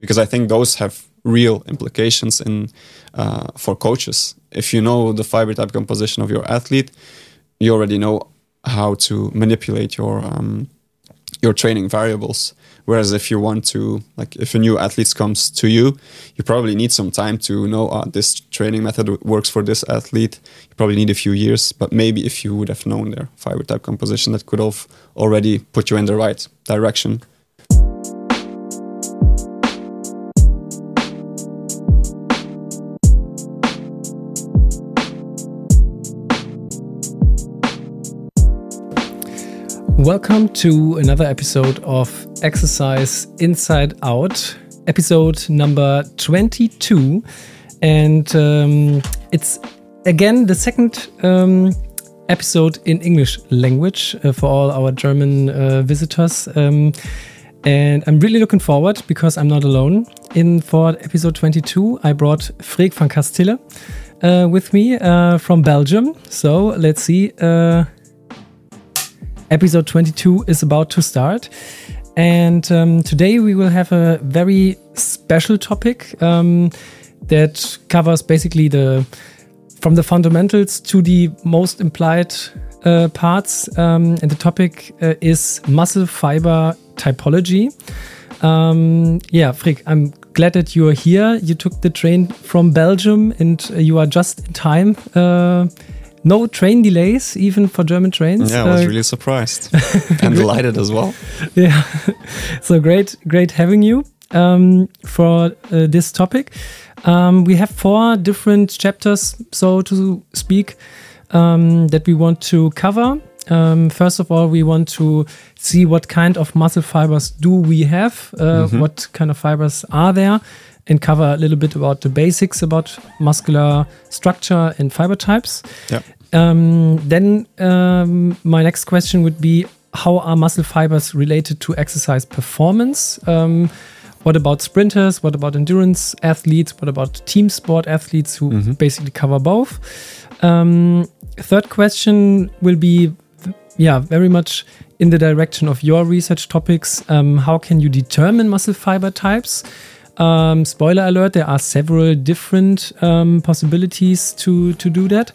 because I think those have real implications in uh, for coaches. If you know the fiber type composition of your athlete, you already know how to manipulate your um, your training variables. Whereas if you want to, like, if a new athlete comes to you, you probably need some time to know uh, this training method works for this athlete. You probably need a few years, but maybe if you would have known their fiber type composition, that could have already put you in the right direction. Welcome to another episode of Exercise Inside Out, episode number 22. And um, it's again the second um, episode in English language uh, for all our German uh, visitors. Um, and I'm really looking forward because I'm not alone. In for episode 22, I brought Freek van Casteele uh, with me uh, from Belgium. So let's see uh, episode 22 is about to start. And um, today we will have a very special topic um, that covers basically the from the fundamentals to the most implied uh, parts. Um, and the topic uh, is muscle fiber typology. Um, yeah, Freek, I'm glad that you are here. You took the train from Belgium and uh, you are just in time uh, no train delays even for German trains. Yeah, I was uh, really surprised and delighted as well. Yeah, so great, great having you um, for uh, this topic. Um, we have four different chapters, so to speak, um, that we want to cover. Um, first of all, we want to see what kind of muscle fibers do we have, uh, mm -hmm. what kind of fibers are there, and cover a little bit about the basics about muscular structure and fiber types. Yeah. Um, then um, my next question would be how are muscle fibers related to exercise performance? Um, what about sprinters? What about endurance athletes? What about team sport athletes who mm -hmm. basically cover both? Um, third question will be, yeah, very much in the direction of your research topics. Um, how can you determine muscle fiber types? Um, spoiler alert: there are several different um, possibilities to to do that.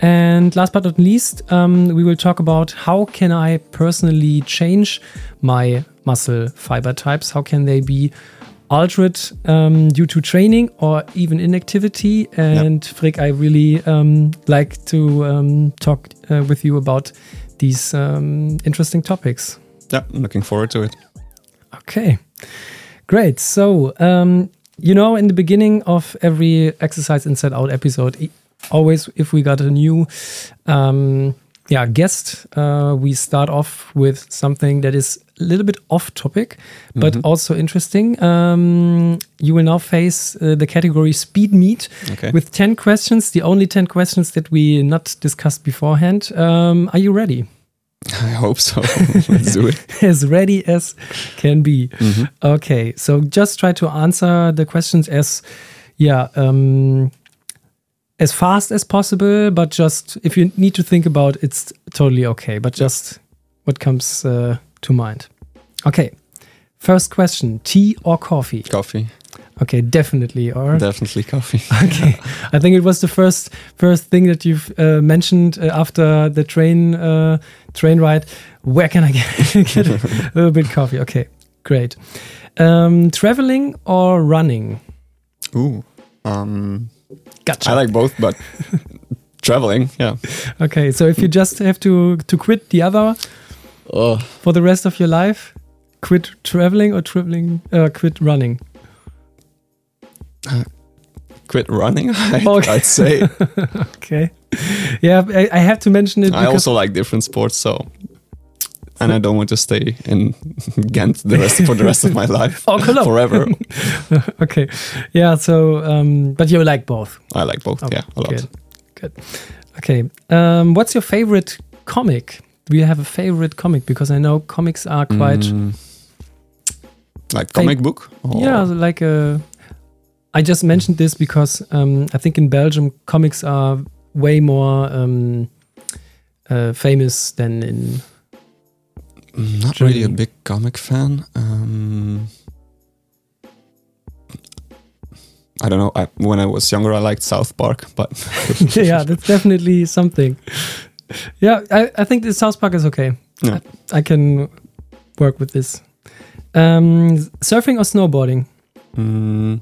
And last but not least, um, we will talk about how can I personally change my muscle fiber types. How can they be altered um, due to training or even inactivity? And yep. Freek, I really um, like to um, talk uh, with you about these interesting topics. Yeah, I'm looking forward to it. Okay. Great. So, um, you know, in the beginning of every exercise inside out episode, always if we got a new um, yeah guest, uh, we start off with something that is a little bit off topic, but mm -hmm. also interesting. Um, you will now face uh, the category speed meet okay. with ten questions. The only ten questions that we not discussed beforehand. Um, are you ready? I hope so. Let's do it. as ready as can be. Mm -hmm. Okay, so just try to answer the questions as, yeah, um, as fast as possible. But just if you need to think about, it, it's totally okay. But just what comes uh, to mind. Okay, first question: tea or coffee? Coffee. Okay, definitely, or definitely coffee. okay, I think it was the first first thing that you've uh, mentioned uh, after the train uh, train ride. Where can I get, get a little bit coffee? Okay, great. Um, traveling or running? Ooh, um, gotcha. I like both, but traveling, yeah. Okay, so if you just have to to quit the other oh. for the rest of your life, quit traveling or traveling, uh, quit running. Uh, quit running, I'd, okay. I'd say. okay. Yeah, I, I, have to mention it. I also like different sports, so. And I don't want to stay in Ghent the rest for the rest of my life. oh, forever. okay. Yeah. So, um, but you like both. I like both. Oh, yeah, a lot. Good. Good. Okay. Um, what's your favorite comic? Do you have a favorite comic? Because I know comics are quite. Mm, like comic book? Or? Yeah, like a I just mentioned this because um, I think in Belgium comics are way more um, uh, famous than in. Not Germany. really a big comic fan. Um, I don't know. I, when I was younger, I liked South Park, but yeah, that's definitely something. Yeah, I, I think the South Park is okay. Yeah. I, I can work with this. Um, surfing or snowboarding? Mm.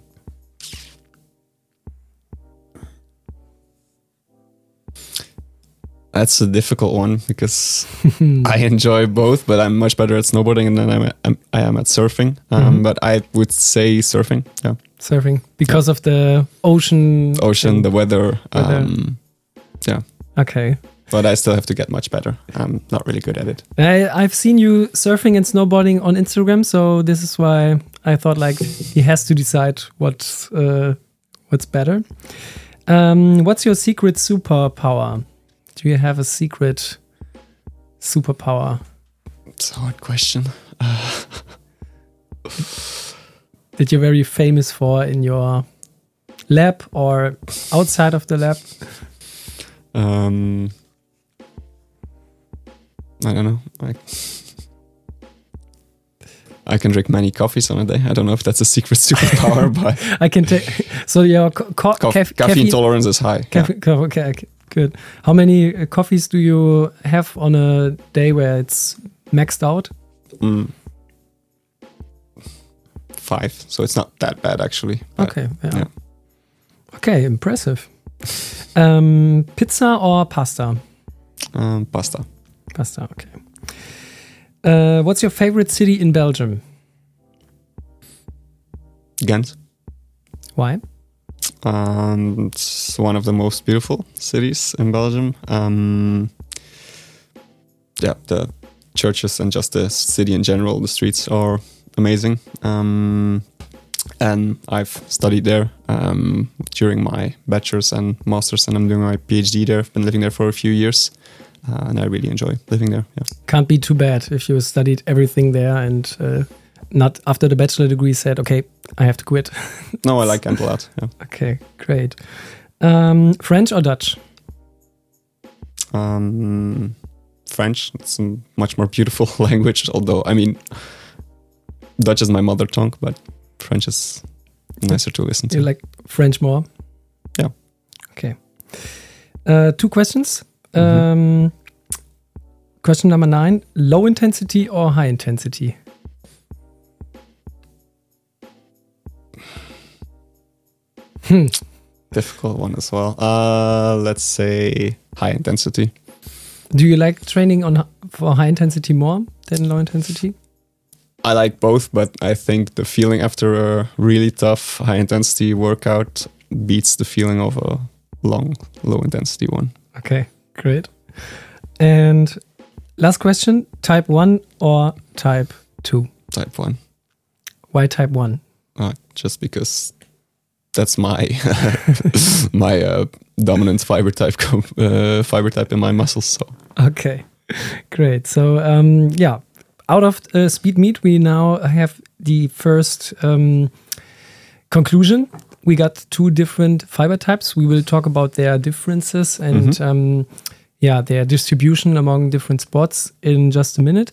That's a difficult one because I enjoy both, but I'm much better at snowboarding than I'm, I'm I am at surfing. Um, Mhm. But I would say surfing. Yeah, Surfing because of the ocean. ocean, the weather. Weather. Um, Okay. but I still have to get much better. I'm not really good at it. I, I've seen you surfing and snowboarding on Instagram, so this is why I thought like he has to decide what uh, what's better. Um, what's your secret superpower? Do you have a secret superpower It's a hard question. that you're very famous for in your lab or outside of the lab? Um, I don't know. I, I can drink many coffees on a day. I don't know if that's a secret superpower, but I can take. So your co- co- co- caf- caffeine, tolerance is high. Caffeine, co- okay, okay, good. How many uh, coffees do you have on a day where it's maxed out? Mm. Five, so it's not that bad actually. but Okay, yeah. yeah. Okay, impressive. um, pizza or pasta? Um, pasta. Pasta, okay. Uh, what's your favorite city in Belgium? Ghent. Why? Um, it's one of the most beautiful cities in Belgium. Um, yeah, the churches and just the city in general, the streets are amazing. Um, and I've studied there um, during my bachelor's and master's, and I'm doing my PhD there. I've been living there for a few years, uh, and I really enjoy living there. Yeah. Can't be too bad if you studied everything there and uh, not after the bachelor degree said, okay, I have to quit. No, I like lot. Yeah. okay, great. Um, French or Dutch? Um, French. It's a much more beautiful language. Although, I mean, Dutch is my mother tongue, but French is nicer to listen to. You like French more? Yeah. Okay. Uh, two questions. Mhm. Um, question number nine low intensity or high intensity? Hmm. Difficult one as well. Uh, let's say high intensity. Do you like training on for high intensity more than low intensity? I like both, but I think the feeling after a really tough high intensity workout beats the feeling of a long low intensity one. Okay, great. And last question type 1 or type 2? Type one. Why type 1? Uh, just because that's my my uh, dominant fiber type uh, fiber type in my muscles. So Okay, great. So, um, yeah, out of uh, Speed Meet, we now have the first um, conclusion. We got two different fiber types. We will talk about their differences and, um, yeah, their distribution among different spots in just a minute.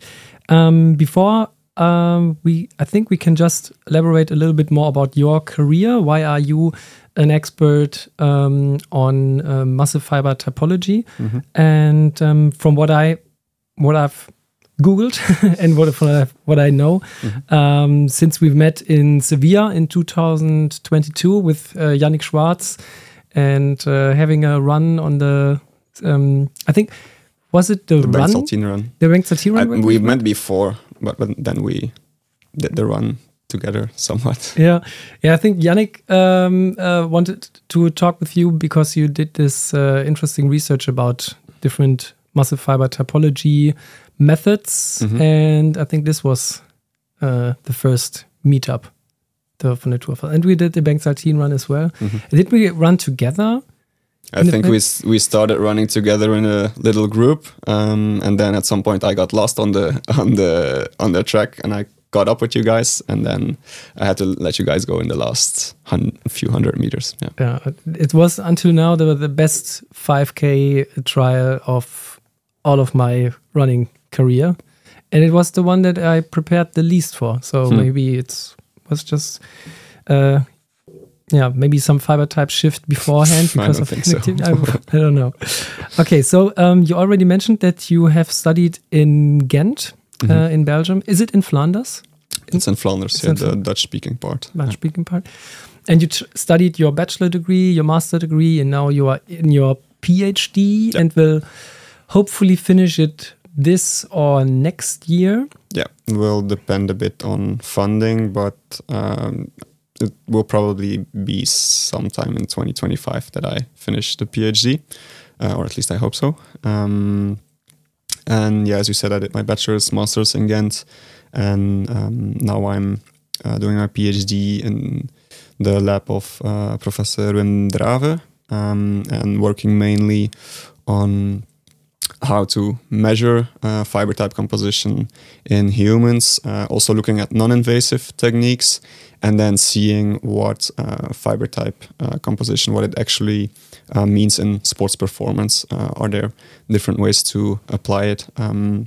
Um, before um, we, I think we can just elaborate a little bit more about your career. Why are you an expert um, on uh, muscle fiber typology? And um, from what I, what I've googled and what what I, what I know, um, since we've met in Sevilla in 2022 with uh, Yannick Schwartz and uh, having a run on the, um, I think, was it the, the run? Bank Saltine run. The Bank I, run? we met before, but, but then we did the run together somewhat. Yeah, yeah. I think Yannick um, uh, wanted to talk with you because you did this uh, interesting research about different muscle fiber typology methods, Mhm. and I think this was uh, the first meetup the, von der Tour. And we did the Bank Saltine run as well. Mhm. Did we run together? I think we we started running together in a little group, um, and then at some point I got lost on the on the on the track, and I got up with you guys, and then I had to let you guys go in the last hun- few hundred meters. Yeah, Yeah, it was until now the the best 5K trial of all of my running career, and it was the one that I prepared the least for. So Hmm. maybe it was just, uh, yeah, maybe some fiber type shift beforehand because of think so. I, I don't know. Okay, so um, you already mentioned that you have studied in Ghent, Mm-hmm. uh, in Belgium. Is it in Flanders? It's in Flanders, It's yeah, in the Dutch speaking part. Dutch speaking part. And you t- studied your bachelor degree, your master degree, and now you are in your PhD Yeah. and will hopefully finish it this or next year. Yeah, will depend a bit on funding, but um, it will probably be sometime in 2025 that I finish the PhD, uh, or at least I hope so. Um, and yeah, as you said, I did my bachelor's, master's in Ghent, and um, now I'm uh, doing my PhD in the lab of uh, Professor Wim Derave, um, and working mainly on how to measure uh, fiber type composition in humans, uh, also looking at non invasive techniques, and then seeing what uh, fiber type uh, composition, what it actually uh, means in sports performance. Are there different ways to apply it? Um,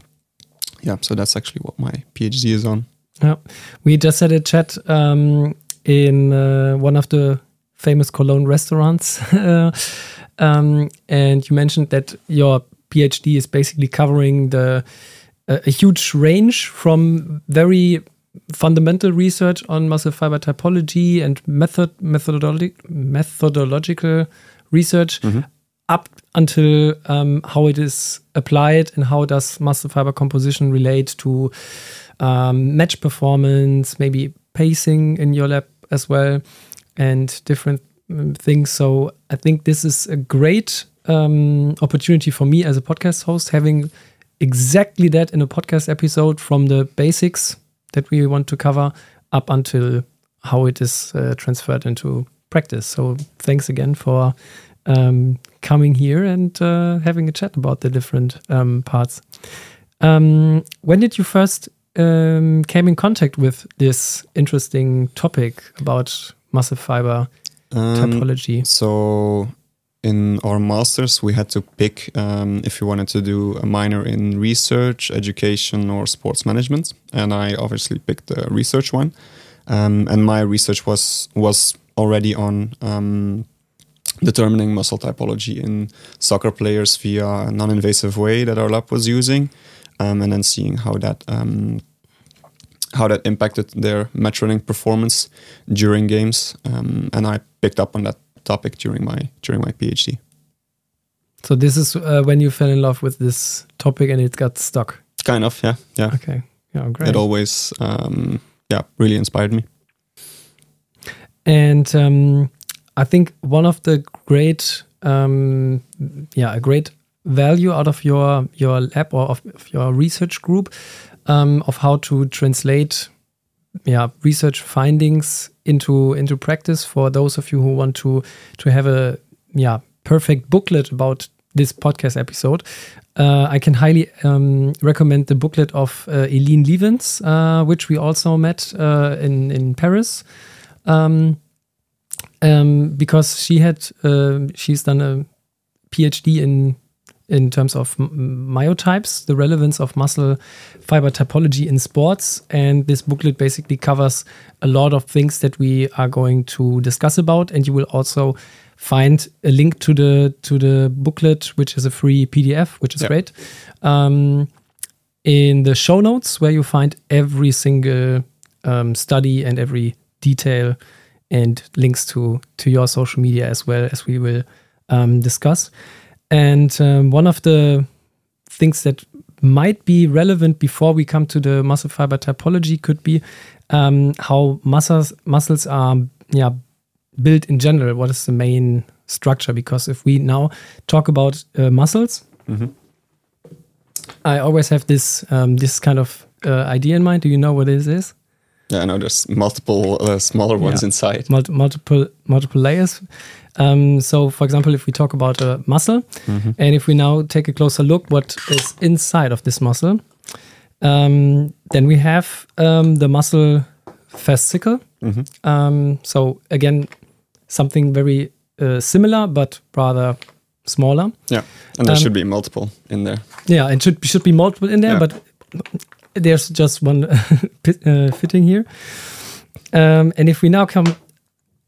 yeah, so that's actually what my PhD is on. Yeah, we just had a chat um, in uh, one of the famous Cologne restaurants, um, and you mentioned that your PhD is basically covering the a huge range from very fundamental research on muscle fiber typology and method methodologic methodological research up until um, how it is applied and how does muscle fiber composition relate to um, match performance, maybe pacing in your lab as well, and different um, things. So I think this is a great um, opportunity for me as a podcast host, having exactly that in a podcast episode from the basics that we want to cover up until how it is uh, transferred into practice. So thanks again for um, coming here and uh, having a chat about the different um, parts. Um, when did you first um, came in contact with this interesting topic about muscle fiber Um, typology? So in our masters, we had to pick um, if you wanted to do a minor in research, education, or sports management, and I obviously picked the research one. Um, and my research was was already on um, determining muscle typology in soccer players via a non-invasive way that our lab was using, um, and then seeing how that um, how that impacted their match running performance during games. Um, and I picked up on that topic during my during my PhD. So this is uh, when you fell in love with this topic and it got stuck. Kind of, yeah, yeah. Okay, yeah, great. It always, um, yeah, really inspired me. And um, I think one of the great, um, yeah, a great value out of your your lab or of, of your research group um, of how to translate, yeah, research findings into into practice for those of you who want to to have a yeah perfect booklet about this podcast episode. Uh, I can highly um, recommend the booklet of uh, Eileen Lievens, uh, which we also met uh, in in Paris um, um, because she had uh, she's done a PhD in in terms of myotypes, the relevance of muscle fiber typology in sports, and this booklet basically covers a lot of things that we are going to discuss about, and you will also find a link to the to the booklet, which is a free PDF, which is Yeah. great. Um, in the show notes where you find every single um, study and every detail and links to to your social media as well as we will um, discuss. And um, one of the things that might be relevant before we come to the muscle fiber typology could be um, how muscles muscles are yeah built in general. What is the main structure? Because if we now talk about uh, muscles, I always have this um, this kind of uh, idea in mind. Do you know what this is? Yeah, I know there's multiple uh, smaller ones Yeah. inside. Mul- multiple multiple layers. Um, so, for example, if we talk about a muscle, and if we now take a closer look, what is inside of this muscle, um, then we have um, the muscle fascicle. Um, so again, something very uh, similar, but rather smaller. Yeah, and there Um, should be multiple in there. Yeah, it should should be multiple in there, Yeah. but there's just one uh, fitting here. Um, and if we now come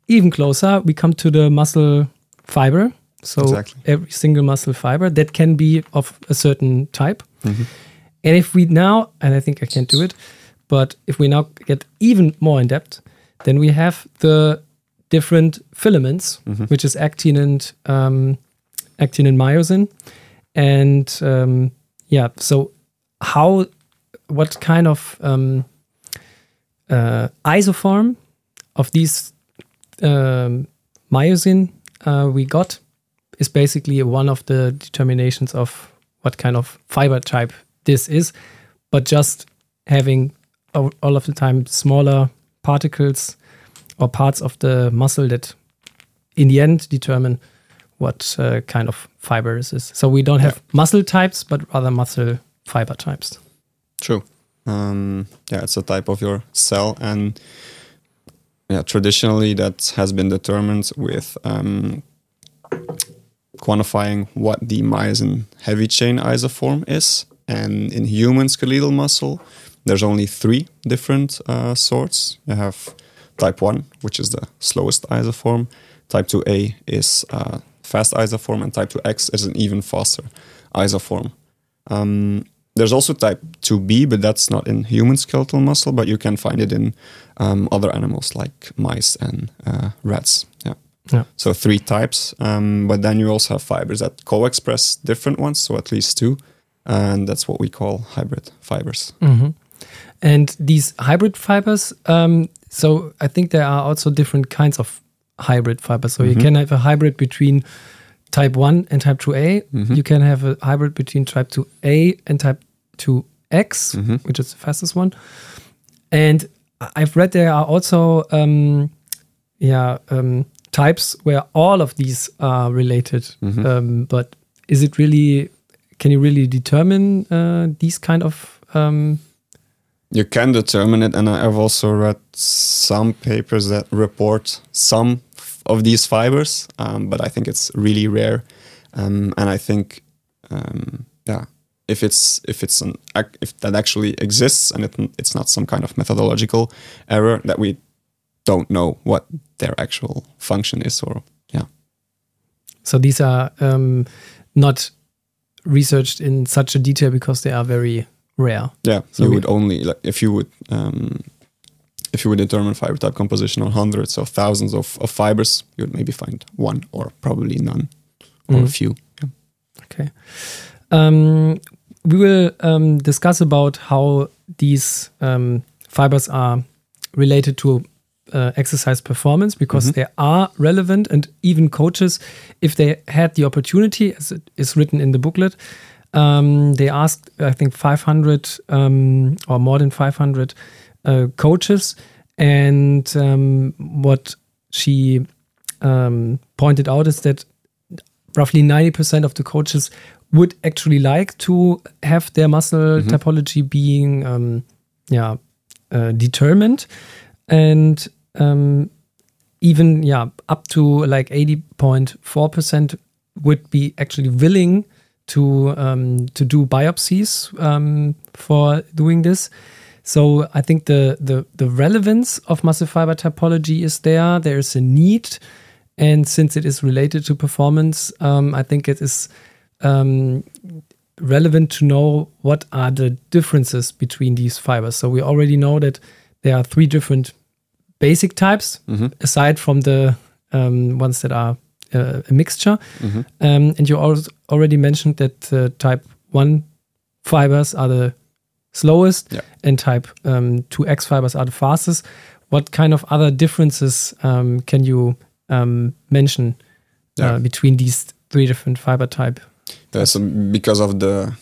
even closer, we come to the muscle fiber. So Exactly. every single muscle fiber that can be of a certain type. Mm-hmm. And if we now, and I think I can't do it, but if we now get even more in depth, then we have the different filaments, Mm-hmm. which is actin and um, actin and myosin, and um, yeah. So how, what kind of um, uh, isoform of these um, myosin uh, we got is basically one of the determinations of what kind of fiber type this is, but just having all of the time smaller particles or parts of the muscle that in the end determine what uh, kind of fiber this is. So we don't have muscle types, but rather muscle fiber types. True. Um, yeah, it's a type of your cell, and yeah, traditionally that has been determined with um, quantifying what the myosin heavy chain isoform is. And in human skeletal muscle, there's only three different uh, sorts. You have type 1, which is the slowest isoform. Type 2A is uh, fast isoform, and type 2X is an even faster isoform. Um, there's also type 2B, but that's not in human skeletal muscle, but you can find it in um, other animals like mice and uh, rats. Yeah. Yeah. So three types, um, but then you also have fibers that co-express different ones, so at least two, and that's what we call hybrid fibers. And these hybrid fibers, um, so I think there are also different kinds of hybrid fibers. So you can have a hybrid between type 1 and type 2A. You can have a hybrid between type 2A and type 2X, which is the fastest one. And I've read there are also um, yeah, um, types where all of these are related. Um, but is it really, can you really determine uh, these kind of um, You can determine it, and I've also read some papers that report some of these fibers, um, but I think it's really rare. Um, and I think, um, yeah, if it's if it's an if that actually exists and it, it's not some kind of methodological error that we don't know what their actual function is, or yeah, So these are um, not researched in such a detail because they are very rare. yeah, So you would only like if you would. Um, if you would determine fiber type composition on hundreds or thousands of, of fibers, you would maybe find one or probably none or a Mm. few. Yeah. Okay. Um, we will um, discuss about how these um, fibers are related to uh, exercise performance because they are relevant, and even coaches, if they had the opportunity, as it is written in the booklet, um, they asked, I think, 500 um, or more than 500 uh, coaches, and um, what she um, pointed out is that roughly 90% of the coaches would actually like to have their muscle typology being um, yeah uh, determined. And um, even yeah up to like 80.4% would be actually willing to um, to do biopsies um, for doing this. So I think the, the the relevance of muscle fiber typology is there. There is a need, and since it is related to performance, um, I think it is um, relevant to know what are the differences between these fibers. So we already know that there are three different basic types, aside from the um, ones that are uh, a mixture. Um, and you also already mentioned that uh, type one fibers are the slowest Yeah. and type um, 2x fibers are the fastest. What kind of other differences um, can you um, mention uh, Yeah. between these three different fiber type? So because of the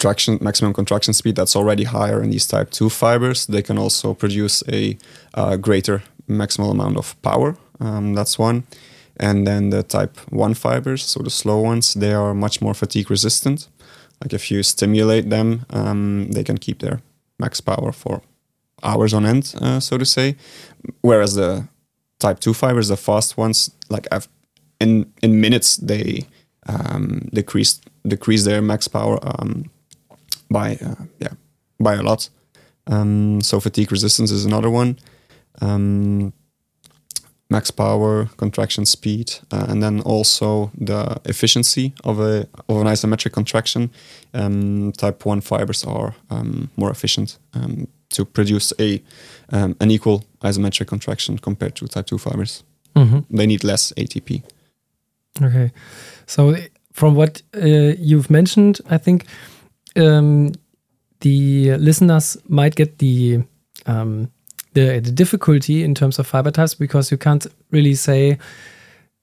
contraction maximum contraction speed that's already higher in these type 2 fibers, they can also produce a uh, greater maximal amount of power. Um, that's one. And then the type 1 fibers, so the slow ones, they are much more fatigue resistant. Like if you stimulate them, um, they can keep their max power for hours on end, uh, so to say. Whereas the type 2 fibers, the fast ones, like I've, in in minutes, they um, decrease decrease their max power um, by uh, yeah by a lot. Um, so fatigue resistance is another one. Um, max power, contraction speed, uh, and then also the efficiency of a of an isometric contraction. Um, type one fibers are um, more efficient um, to produce a um, an equal isometric contraction compared to type two fibers. Mhm. They need less ATP. Okay. So, from what uh, you've mentioned, I think um, the listeners might get the, um, the the difficulty in terms of fiber types because you can't really say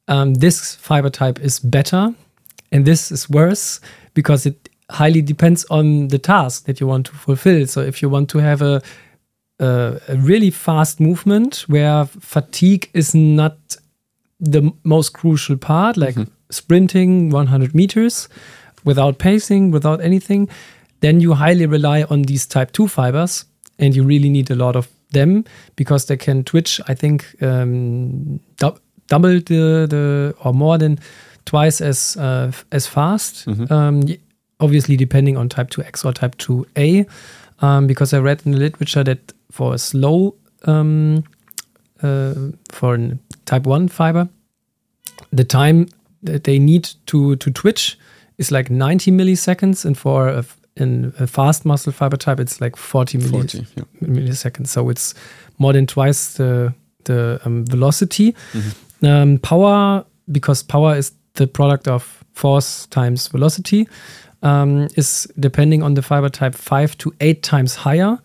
um, this fiber type is better and this is worse because it highly depends on the task that you want to fulfill. So, if you want to have a a, a really fast movement where fatigue is not the most crucial part, like sprinting 100 meters without pacing, without anything, then you highly rely on these type 2 fibers and you really need a lot of them because they can twitch, I think, um, dou- double the, the or more than twice as uh, as fast. Um, obviously, depending on type 2X or type 2A, um, because I read in the literature that for a slow um, uh, for a type 1 fiber, the time that they need to, to twitch is like 90 milliseconds, and for a, in a fast muscle fiber type, it's like 40, millis- 40, yeah. milliseconds. So it's more than twice the, the um, velocity. Um, power, because power is the product of force times velocity, um, is depending on the fiber type five to eight times higher.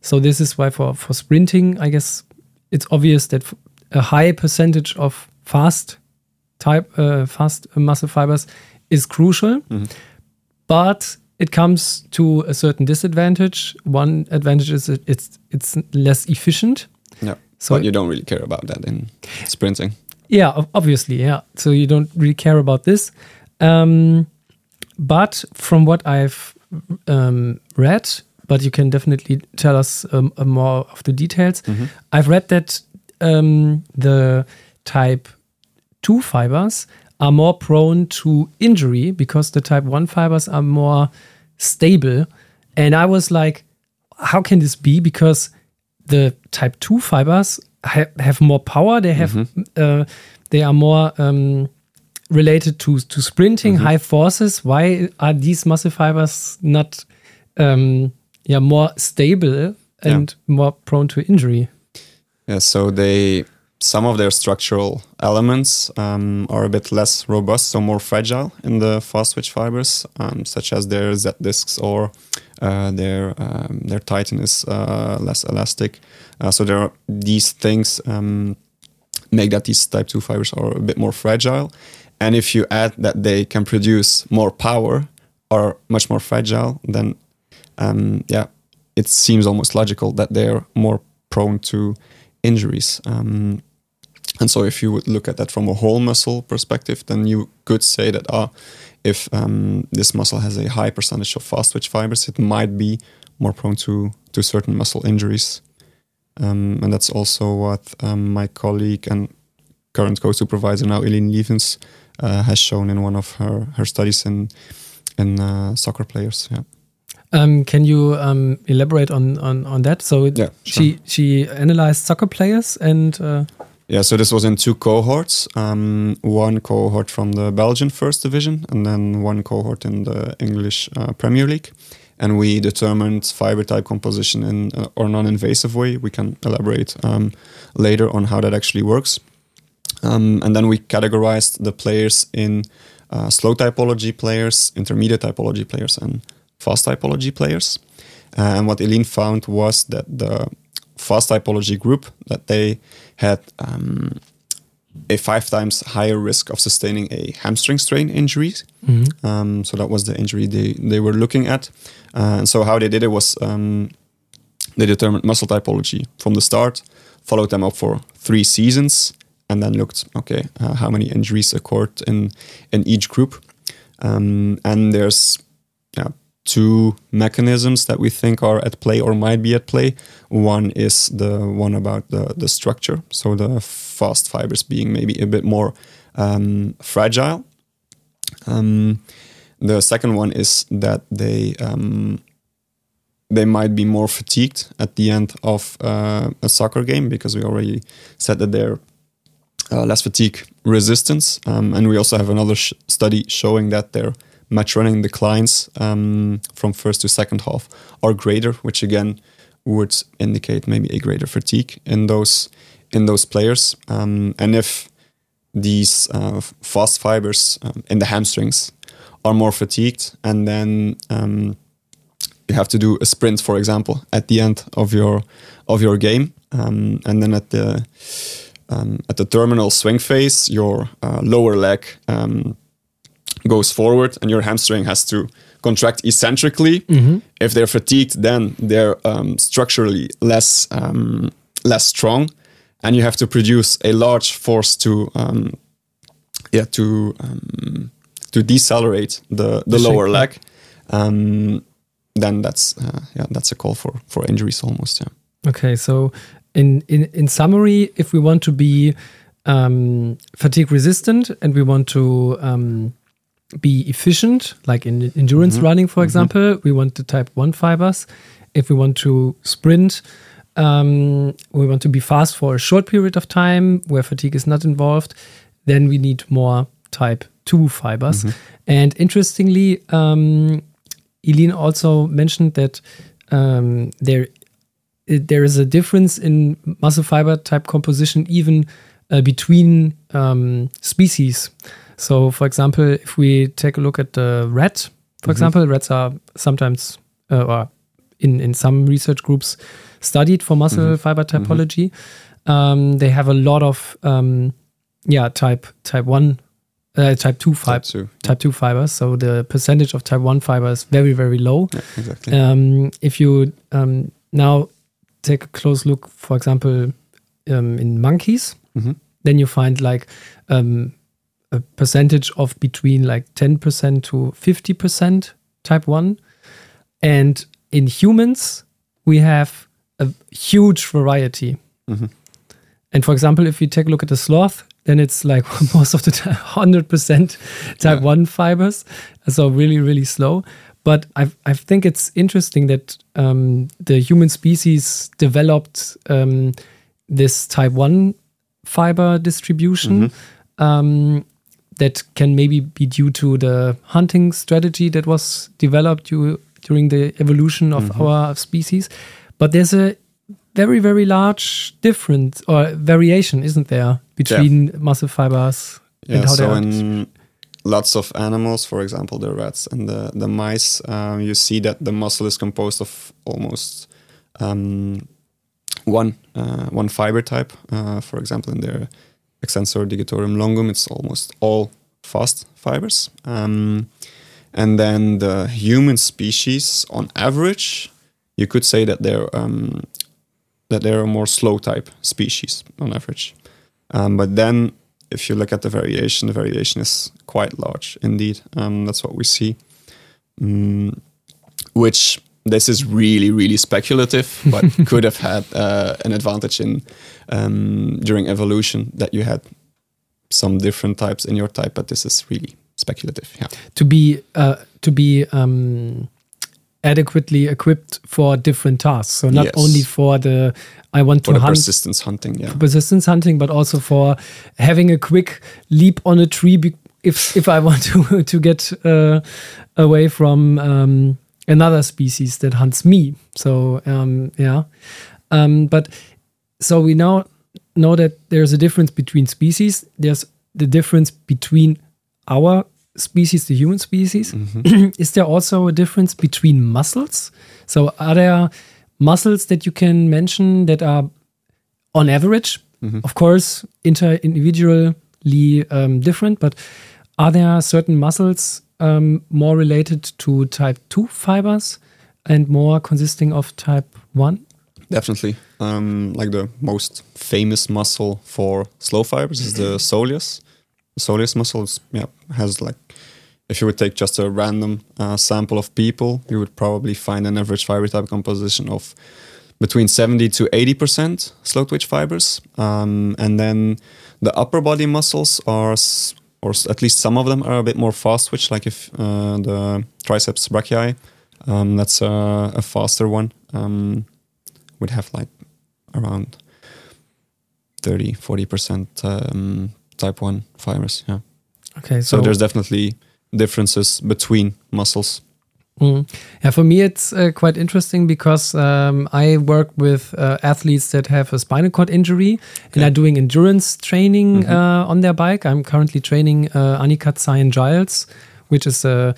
So this is why for, for sprinting, I guess it's obvious that f- a high percentage of fast type uh, fast muscle fibers is crucial. But it comes to a certain disadvantage. One advantage is it's it's less efficient. Yeah. So- but you don't really care about that in sprinting. Yeah, obviously, yeah. So you don't really care about this. Um, but from what I've um, read, but you can definitely tell us um, uh, more of the details. I've read that um, the type 2 fibers are more prone to injury because the type 1 fibers are more stable. And I was like, how can this be? Because the type 2 fibers ha- have more power, they have uh, they are more um, related to to sprinting, high forces. Why are these muscle fibers not um, yeah more stable and more prone to injury? Yeah, so they some of their structural elements um, are a bit less robust, so more fragile in the fast twitch fibers, um, such as their Z discs or uh, their um, their titin is uh, less elastic. Uh, so there are these things um, make that these type two fibers are a bit more fragile, and if you add that they can produce more power, are much more fragile, then um, yeah, it seems almost logical that they're more prone to injuries. Um, and so, if you would look at that from a whole muscle perspective, then you could say that ah, if um, this muscle has a high percentage of fast twitch fibers, it might be more prone to to certain muscle injuries. Um, and that's also what um, my colleague and current co-supervisor now, Eileen Lievens, uh, has shown in one of her her studies in in uh, soccer players. Yeah. Um, can you um, elaborate on, on, on that? So it- Yeah, she she analyzed soccer players and uh, Yeah, so this was in two cohorts. Um, one cohort from the Belgian First Division, and then one cohort in the English uh, Premier League. And we determined fiber type composition in uh, or non-invasive way. We can elaborate um, later on how that actually works. Um, and then we categorized the players in uh, slow typology players, intermediate typology players, and fast typology players. Uh, and what Eileen found was that the fast typology group that they had um, a five times higher risk of sustaining a hamstring strain injury. Um, so that was the injury they, they were looking at. Uh, and so how they did it was um, they determined muscle typology from the start, followed them up for three seasons, and then looked okay uh, how many injuries occurred in in each group. Um, and there's yeah, two mechanisms that we think are at play or might be at play. One is the one about the the structure, so the fast fibers being maybe a bit more um, fragile. Um, the second one is that they um, they might be more fatigued at the end of uh, a soccer game because we already said that they're uh, less fatigue resistance. Um, and we also have another sh- study showing that their match running declines um, from first to second half are greater, which again would indicate maybe a greater fatigue in those in those players. Um, and if these uh, fast fibers um, in the hamstrings are more fatigued, and then um, you have to do a sprint, for example, at the end of your of your game, um, and then at the um, at the terminal swing phase, your uh, lower leg goes forward, and your hamstring has to contract eccentrically. If they're fatigued, then they're um, structurally less um, less strong, and you have to produce a large force to um, yeah to um, to decelerate the the The lower leg. Um, then that's uh, yeah that's a call for for injuries almost yeah. Okay, so in in in summary, if we want to be um, fatigue resistant and we want to um, be efficient, like in endurance running, for example, we want the type one fibers. If we want to sprint, um, we want to be fast for a short period of time where fatigue is not involved, then we need more type two fibers. And interestingly, um, Eileen also mentioned that um, there there is a difference in muscle fiber type composition even uh, between um, species. So, for example, if we take a look at the rat, for example, rats are sometimes uh, or in in some research groups studied for muscle fiber typology. Um, they have a lot of um, yeah type type one uh, type two fiber Type two. type two fibers. So the percentage of type one fiber is very very low. Yeah, exactly. Um, if you um, now take a close look, for example, um, in monkeys, Mhm. then you find like um, a percentage of between like 10% to 50% type 1. And in humans, we have a huge variety. Mhm. And for example, if you take a look at the sloth, then it's like most of the time 100% type Yeah. 1 fibers. So really, really slow. But I, I think it's interesting that um, the human species developed um, this type 1 fiber distribution um, that can maybe be due to the hunting strategy that was developed du- during the evolution of our species. But there's a very, very large difference or variation, isn't there, between muscle fibers Yeah, and how so they are. in lots of animals, for example, the rats and the, the mice, um, you see that the muscle is composed of almost um, one uh, one fiber type. Uh, for example, in the extensor digitorum longum, it's almost all fast fibers. Um, and then the human species, on average, you could say that they're um, that they're a more slow type species on average. Um, but then, if you look at the variation, the variation is quite large indeed. Um, that's what we see. Mm, which this is really, really speculative, but could have had uh, an advantage in um, during evolution that you had some different types in your type. But this is really speculative. Yeah. to be uh, to be um, adequately equipped for different tasks. So not Yes. only for the I want For to hunt persistence hunting. Yeah. persistence hunting, but also for having a quick leap on a tree be- if if I want to to get uh, away from um, another species that hunts me. So um, yeah, um, but so we now know that there's a difference between species. There's the difference between our species, the human species. Is there also a difference between muscles? So are there muscles that you can mention that are on average, of course, inter individually um, different, but are there certain muscles um, more related to type 2 fibers and more consisting of type 1? Definitely. Um, like the most famous muscle for slow fibers is the soleus. The soleus muscle is, yeah, has like, if you would take just a random uh, sample of people, you would probably find an average fiber type composition of between 70 to 80% slow twitch fibers. Um, and then the upper body muscles are, or at least some of them are a bit more fast twitch, like if uh, the triceps brachii, um, that's a, a faster one. Um, would have like around 30, 40% um, type 1 fibers. Yeah. Okay, So, so, there's definitely differences between muscles. Mm. Yeah, for me, it's uh, quite interesting because um, I work with uh, athletes that have a spinal cord injury and are doing endurance training Mhm. uh, on their bike. I'm currently training uh, Annika Zeyen Giles, which is uh,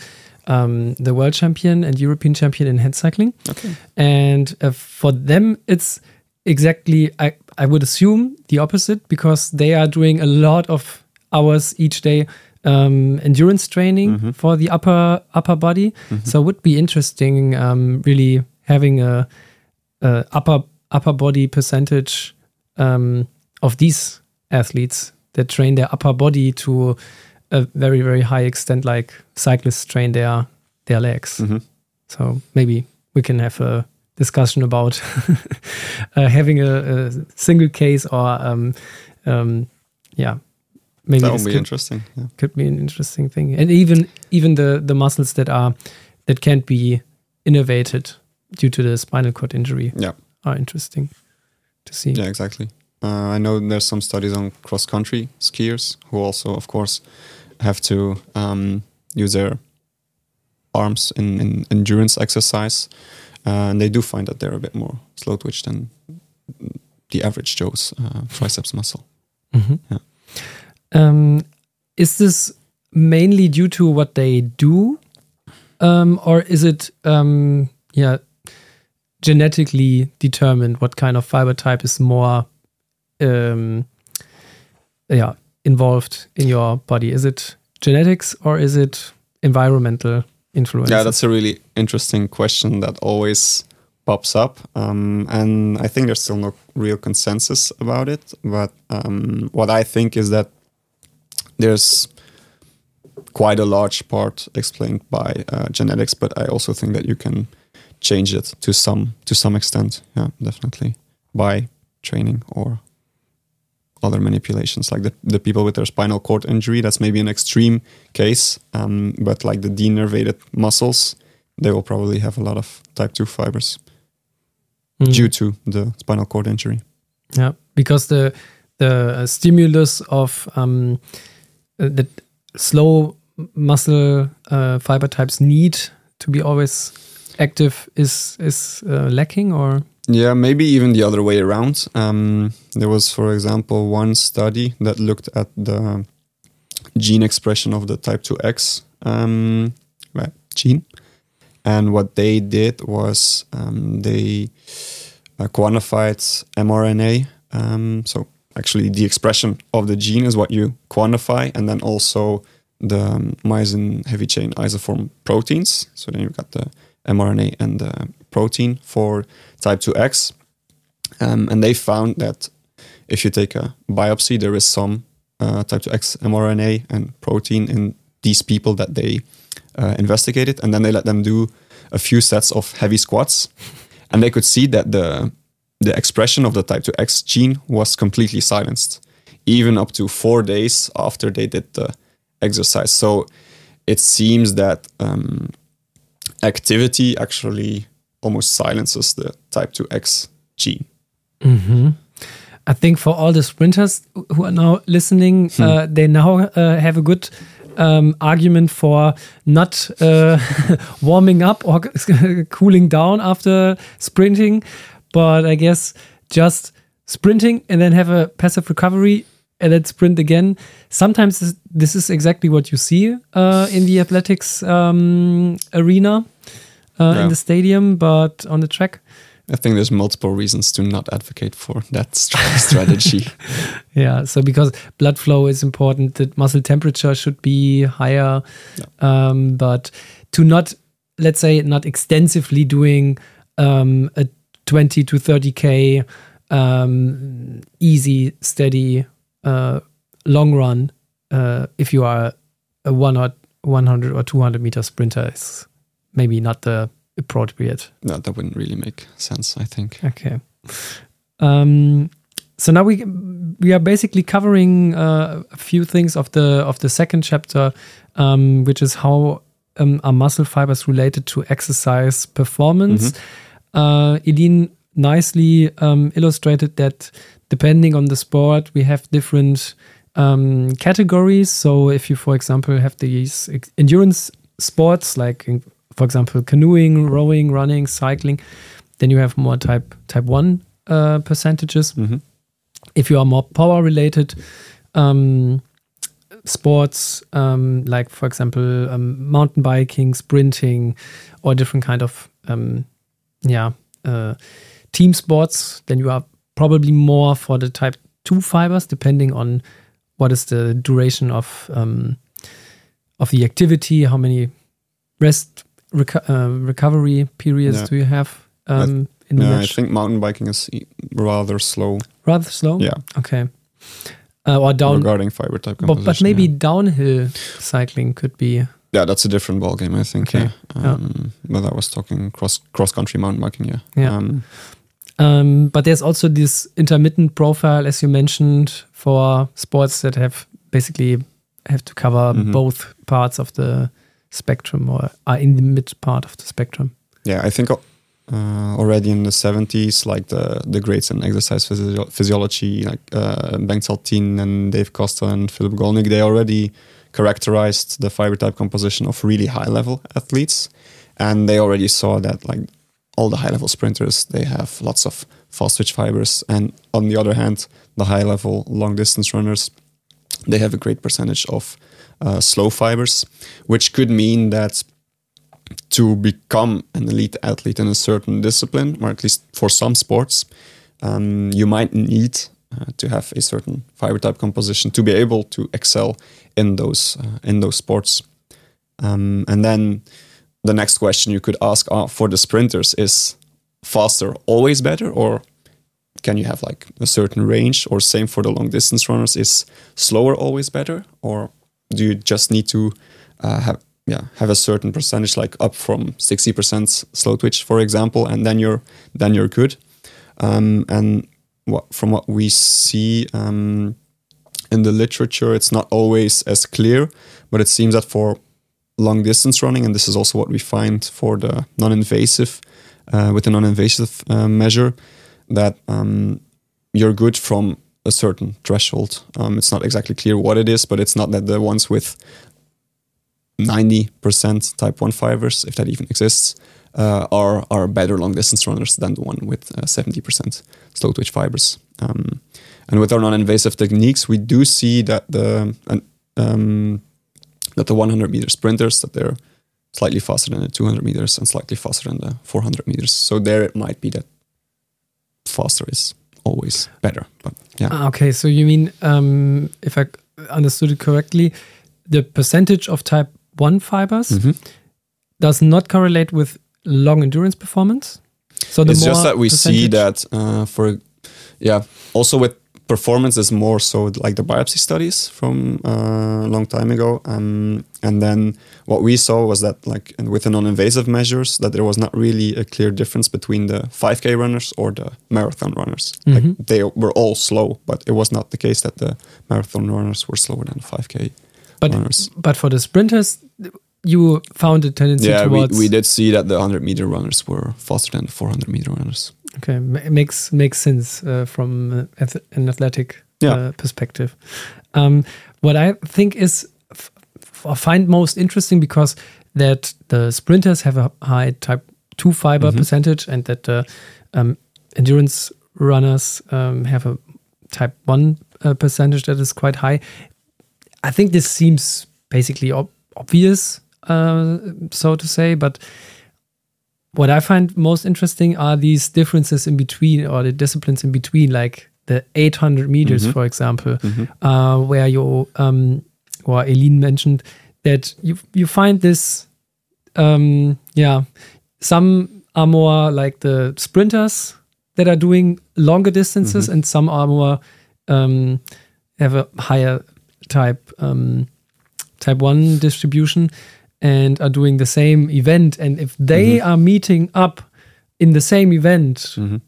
um, the world champion and European champion in hand cycling. Okay. And uh, for them, it's exactly, I, I would assume, the opposite because they are doing a lot of hours each day um, endurance training Mhm. for the upper upper body. Mhm. So it would be interesting, um, really having a, a upper upper body percentage um, of these athletes that train their upper body to a very very high extent, like cyclists train their their legs. Mhm. So maybe we can have a discussion about uh, having a, a single case or um, um, yeah, maybe that would be could, interesting. Yeah. could be an interesting thing. And even even the the muscles that are that can't be innervated due to the spinal cord injury Yeah. are interesting to see. Yeah, exactly. Uh, I know there's some studies on cross country skiers who also, of course, have to um, use their arms in, in endurance exercise. Uh, and they do find that they're a bit more slow twitch than the average Joe's uh, triceps muscle. Mhm. Yeah. Um, is this mainly due to what they do, um, or is it um, yeah genetically determined what kind of fiber type is more um, yeah involved in your body? Is it genetics or is it environmental influence? Yeah, that's a really interesting question that always pops up. Um, and I think there's still no real consensus about it. But um, what I think is that there's quite a large part explained by uh, genetics, but I also think that you can change it to some to some extent. Yeah, definitely by training or other manipulations like the, the people with their spinal cord injury that's maybe an extreme case um, but like the denervated muscles they will probably have a lot of type 2 fibers Mm. due to the spinal cord injury Yeah, because the the uh, stimulus of um, the slow muscle uh, fiber types need to be always active is is uh, lacking, or yeah maybe even the other way around um, there was for example one study that looked at the gene expression of the type 2x um, gene and what they did was um, they uh, quantified mRNA. Um, so actually, the expression of the gene is what you quantify, and then also the um, myosin heavy chain isoform proteins. So then you've got the mRNA and the protein for type 2X. Um, and they found that if you take a biopsy, there is some uh, type 2X mRNA and protein in these people that they uh, investigated. And then they let them do a few sets of heavy squats. And they could see that the, the expression of the type 2X gene was completely silenced, even up to four days after they did the exercise. So it seems that um, activity actually almost silences the type 2X gene. I think for all the sprinters who are now listening, uh, they now uh, have a good um, argument for not uh, warming up or cooling down after sprinting, but I guess just sprinting and then have a passive recovery and then sprint again. Sometimes this, this is exactly what you see uh, in the athletics um, arena uh, Yeah. in the stadium, but on the track. I think there's multiple reasons to not advocate for that strategy. Yeah, so because blood flow is important, that muscle temperature should be higher. Um, but to not, let's say, not extensively doing um, a 20 to 30K um, easy, steady, uh, long run, uh, if you are a one or 100 or 200 meter sprinter, is maybe not the appropriate no, that wouldn't really make sense, I think. Okay. Um, so now we we are basically covering uh, a few things of the of the second chapter, um, which is how um, are muscle fibers related to exercise performance. Uh, Edin nicely um, illustrated that depending on the sport, we have different um, categories. So if you, for example, have these endurance sports like, for example, canoeing, rowing, running, cycling, then you have more type type one uh, percentages. Mhm. If you are more power related um, sports, um, like for example, um, mountain biking, sprinting, or different kind of um, yeah uh, team sports, then you are probably more for the type two fibers, depending on what is the duration of um, of the activity, how many rest reco- uh, recovery periods Yeah. do you have um, in the Yeah, I think mountain biking is rather slow. Rather slow. Yeah, Okay. Uh, or down, regarding fiber type but, but maybe yeah. downhill cycling could be. Yeah, that's a different ball game, I think. Okay, Yeah, yeah. um, but I was talking cross cross country mountain biking. Yeah, Yeah. Um, Um, but there's also this intermittent profile, as you mentioned, for sports that have basically have to cover Mhm. both parts of the spectrum or are in the mid part of the spectrum. yeah, I think uh, already in the seventies, like the the greats in exercise physio- physiology, like uh, Bengt Saltin and Dave Costill and Philip Gollnick, they already characterized the fiber type composition of really high level athletes, and they already saw that like all the high level sprinters they have lots of fast twitch fibers, and on the other hand, the high level long distance runners they have a great percentage of uh, slow fibers, which could mean that to become an elite athlete in a certain discipline, or at least for some sports, um, you might need uh, to have a certain fiber type composition to be able to excel in those uh, in those sports. Um, and then the next question you could ask uh, for the sprinters is faster always better, or can you have like a certain range? Or same for the long distance runners, is slower always better, or do you just need to uh, have yeah have a certain percentage like up from 60% slow twitch for example and then you're then you're good um, and what from what we see um, in the literature it's not always as clear but it seems that for long distance running and this is also what we find for the non-invasive uh, with the non-invasive uh, measure that um, you're good from a certain threshold um, it's not exactly clear what it is but it's not that the ones with 90% type 1 fibers, if that even exists, uh, are, are better long distance runners than the one with uh, 70% slow twitch fibers. Um, and with our non invasive techniques, we do see that the, um, that the 100 meter sprinters, that they're slightly faster than the 200 meters and slightly faster than the 400 meters. So there it might be that faster is always better. But yeah. Ah, okay, so you mean, um, if I understood it correctly, the percentage of type 1 fibers Mhm. does not correlate with long endurance performance? So the it's just that we see that uh, for yeah also with performance is more so like the biopsy studies from uh, a long time ago. Um, and then what we saw was that like and with the non-invasive measures that there was not really a clear difference between the 5k runners or the marathon runners. Mhm. like they were all slow but it was not the case that the marathon runners were slower than the 5k But, runners. but for the sprinters, you found a tendency yeah we, towards we did see that the 100 meter runners were faster than the 400 meter runners Okay, it makes makes sense uh, from uh, an athletic Yeah. uh, perspective. Um, what I think is I find most interesting because that the sprinters have a high type two fiber Mhm. percentage, and that the um, endurance runners um, have a type one uh, percentage that is quite high. I think this seems basically ob- obvious, uh, so to say, but what I find most interesting are these differences in between or the disciplines in between, like the 800 meters, Mhm. for example, Mhm. uh, where you um, or Eline mentioned that you you find this, um, yeah, some are more like the sprinters that are doing longer distances, and some are more um, have a higher type um, type one distribution and are doing the same event. And if they are meeting up in the same event, Mhm.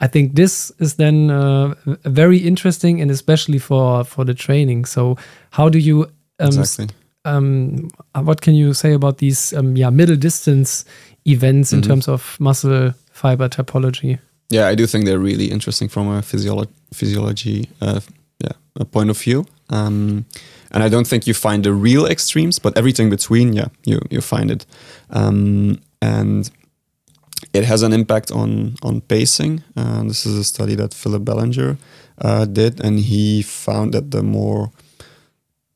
I think this is then uh, very interesting, and especially for for the training. So, how do you um, exactly um, what can you say about these um, yeah middle distance events in Mhm. terms of muscle fiber typology? yeah, I do think they're really interesting from a physiolo- physiology, uh, yeah, a point of view. Um, and I don't think you find the real extremes, but everything between, yeah, you you find it. Um, and it has an impact on on pacing. Uh, this is a study that Philip Bellinger uh, did, and he found that the more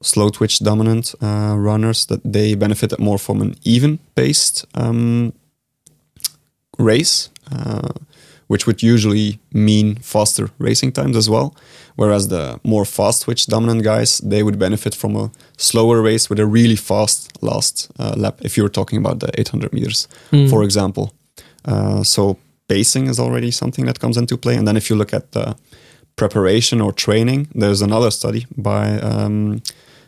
slow twitch dominant uh, runners that they benefited more from an even paced um, race, uh, which would usually mean faster racing times as well. Whereas the more fast twitch dominant guys, they would benefit from a slower race with a really fast last uh, lap. If you're talking about the 800 meters, Mm. for example. Uh, so pacing is already something that comes into play. And then if you look at the preparation or training, there's another study by um,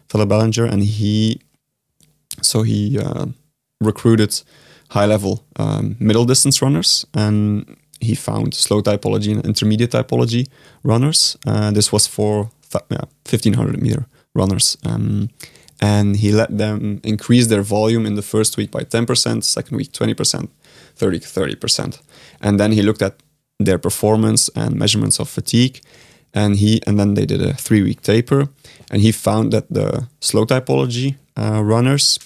Philip Bellinger, and he so he uh, recruited high level um, middle distance runners, and he found slow typology and intermediate typology runners. Uh, this was for th- yeah, 1500 meter runners. Um, and he let them increase their volume in the first week by 10%, second week 20%, third week 30%. And then he looked at their performance and measurements of fatigue. And he and then they did a three week taper, and he found that the slow typology uh, runners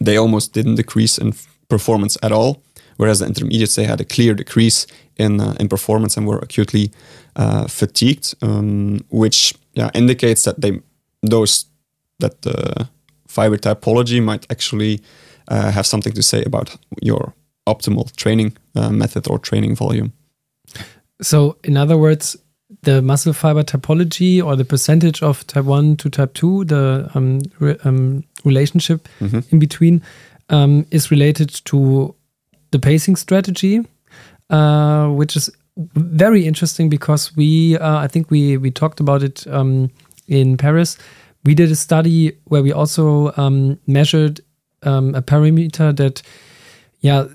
they almost didn't decrease in performance at all, whereas the intermediates they had a clear decrease in uh, in performance and were acutely uh, fatigued, um, which yeah indicates that they those that the fiber typology might actually uh, have something to say about your optimal training uh, method or training volume. So, in other words, the muscle fiber typology or the percentage of type 1 to type 2, the um, re- um, relationship Mhm. in between, um, is related to the pacing strategy, uh, which is very interesting because we, uh, I think we, we talked about it um, in Paris. We did a study where we also um, measured um, a parameter that, yeah,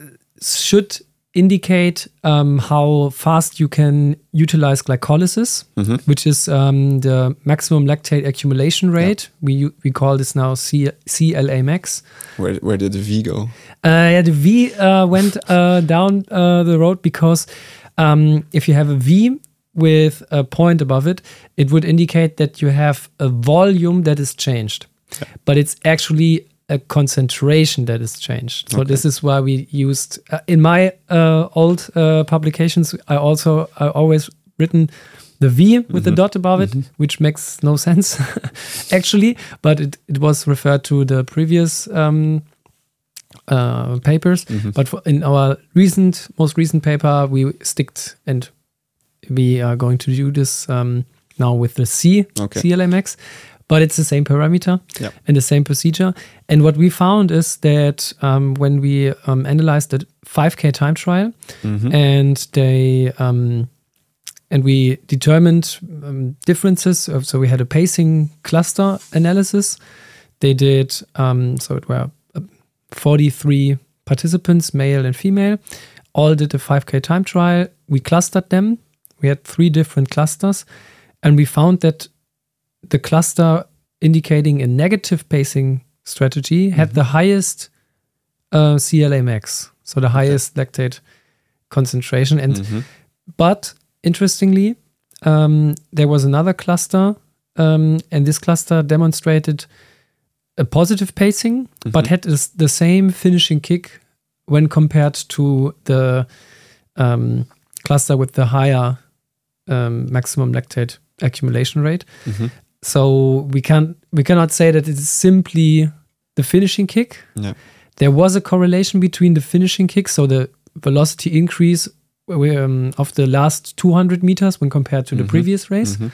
should indicate um, how fast you can utilize glycolysis, Mhm. which is um, the maximum lactate accumulation rate. We we call this now C- CLA max. Where where did the V go? Uh, yeah, the V uh, went uh, down uh, the road because um, if you have a V with a point above it, it would indicate that you have a volume that is changed, but it's actually a concentration that is changed. So this is why we used uh, in my uh, old uh, publications. I also I always written the V with the dot above it, which makes no sense actually, but it, it was referred to the previous um, uh, papers. But for, in our recent, most recent paper, we sticked and we are going to do this um, now with the C, Okay. CLA max. But it's the same parameter Yeah. and the same procedure. And what we found is that um, when we um, analyzed the 5K time trial, and they um, and we determined um, differences. So we had a pacing cluster analysis. They did um, so it were uh, 43 participants, male and female, all did a 5K time trial. We clustered them. We had three different clusters, and we found that the cluster indicating a negative pacing strategy had the highest uh, CLA max, so the highest lactate concentration. And Mhm. but interestingly, um, there was another cluster, um, and this cluster demonstrated a positive pacing, but had the same finishing kick when compared to the um, cluster with the higher um, maximum lactate accumulation rate. So we can't we cannot say that it is simply the finishing kick. Yeah. There was a correlation between the finishing kick, so the velocity increase um, of the last 200 meters when compared to the Mhm. previous race, Mhm.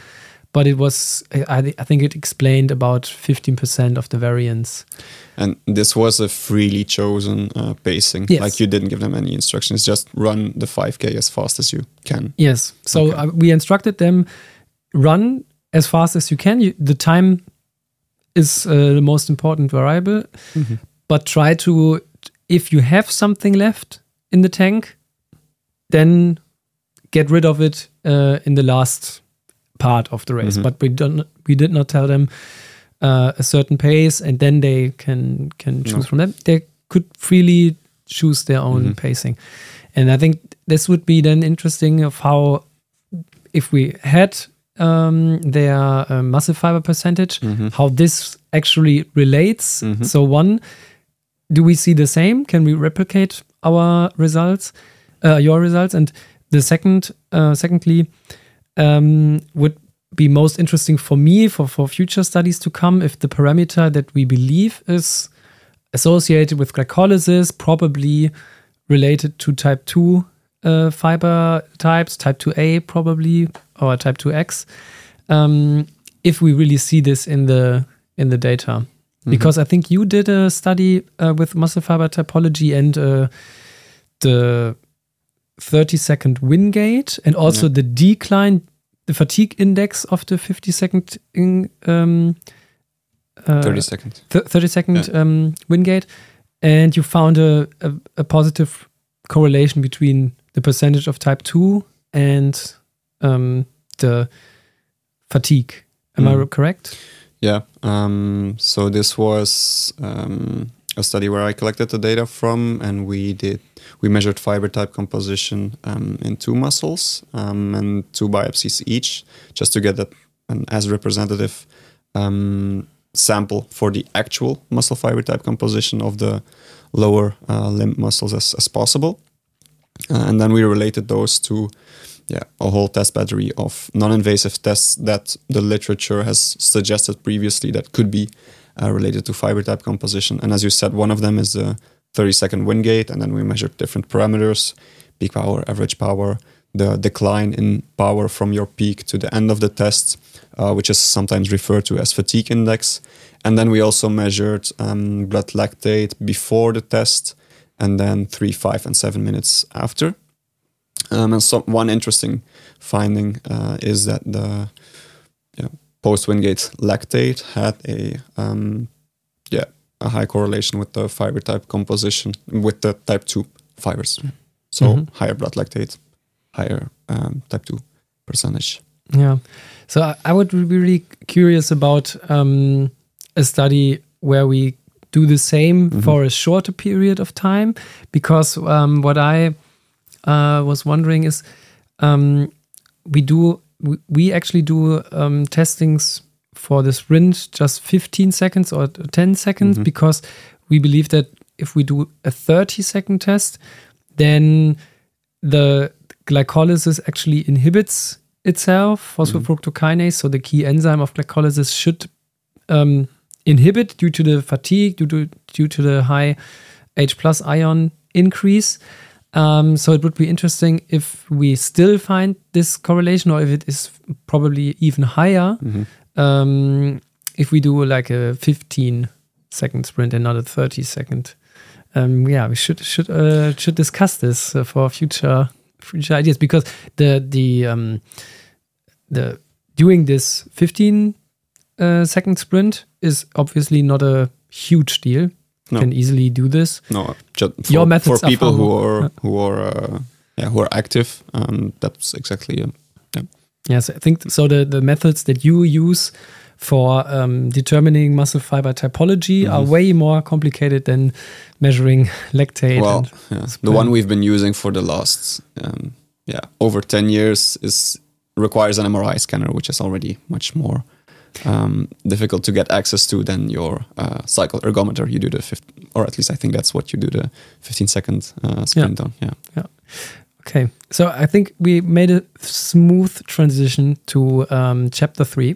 but it was I, I think it explained about 15% of the variance. And this was a freely chosen uh, pacing. Yes. Like you didn't give them any instructions, just run the 5K as fast as you can. Yes. So Okay. uh, we instructed them run as fast as you can. You, the time is uh, the most important variable, but try to if you have something left in the tank, then get rid of it uh, in the last part of the race. Mhm. But we don't. We did not tell them uh, a certain pace, and then they can can choose No. from that. They could freely choose their own Mhm. pacing. And I think this would be then interesting of how, if we had um, their uh, muscle fiber percentage, how this actually relates. So one, do we see the same? Can we replicate our results, uh, your results? And the second, uh, secondly, um, would be most interesting for me for, for future studies to come if the parameter that we believe is associated with glycolysis, probably related to type 2 uh, fiber types, type 2A probably, or type 2X, um, if we really see this in the in the data. Because I think you did a study uh, with muscle fiber typology and uh, the 30 second Wingate and also the decline, the fatigue index of the 50 second in, um, uh, 30 seconds. th- 30 second um, Wingate. And you found a, a, a positive correlation between the percentage of type 2 and um, the fatigue. Am I Mhm. correct? Yeah. Um, so this was um, a study where I collected the data from, and we did we measured fiber type composition um, in two muscles um, and two biopsies each, just to get a, an as representative um, sample for the actual muscle fiber type composition of the lower uh, limb muscles as, as possible. Uh, and then we related those to yeah, a whole test battery of non-invasive tests that the literature has suggested previously that could be uh, related to fiber type composition. And as you said, one of them is the 30-second Wingate, and then we measured different parameters: peak power, average power, the decline in power from your peak to the end of the test, uh, which is sometimes referred to as fatigue index. And then we also measured um, blood lactate before the test, and then three, five, and seven minutes after. Um, and so one interesting finding uh, is that the yeah, post Wingate lactate had a um, yeah a high correlation with the fiber type composition with the type two fibers. So Mhm. higher blood lactate, higher um, type two percentage. Yeah. So I, I would be really curious about um, a study where we do the same for a shorter period of time, because um, what I uh, was wondering is um, we do we, we actually do um, testings for this sprint just 15 seconds or 10 seconds because we believe that if we do a 30 second test, then the glycolysis actually inhibits itself, phosphofructokinase. So the key enzyme of glycolysis should um, inhibit due to the fatigue, due to due to the high H plus ion increase. Um, so it would be interesting if we still find this correlation, or if it is probably even higher. Um, if we do like a 15 second sprint and not a 30 second. Um, yeah, we should should uh, should discuss this uh, for future future ideas because the the um, the doing this 15 uh, second sprint is obviously not a huge deal. No. Can easily do this. No, just for, Your methods for people who are who are uh, yeah who are active. Um, that's exactly uh, yeah. Yes, I think so. The, the methods that you use for um, determining muscle fiber typology are way more complicated than measuring lactate. well, yeah. the one we've been using for the last um, yeah over ten years is requires an MRI scanner, which is already much more um, difficult to get access to than your uh, cycle ergometer. You do the 15, or at least I think that's what you do the 15 second uh, sprint on. Yeah. Yeah. Okay, so I think we made a smooth transition to um, chapter three.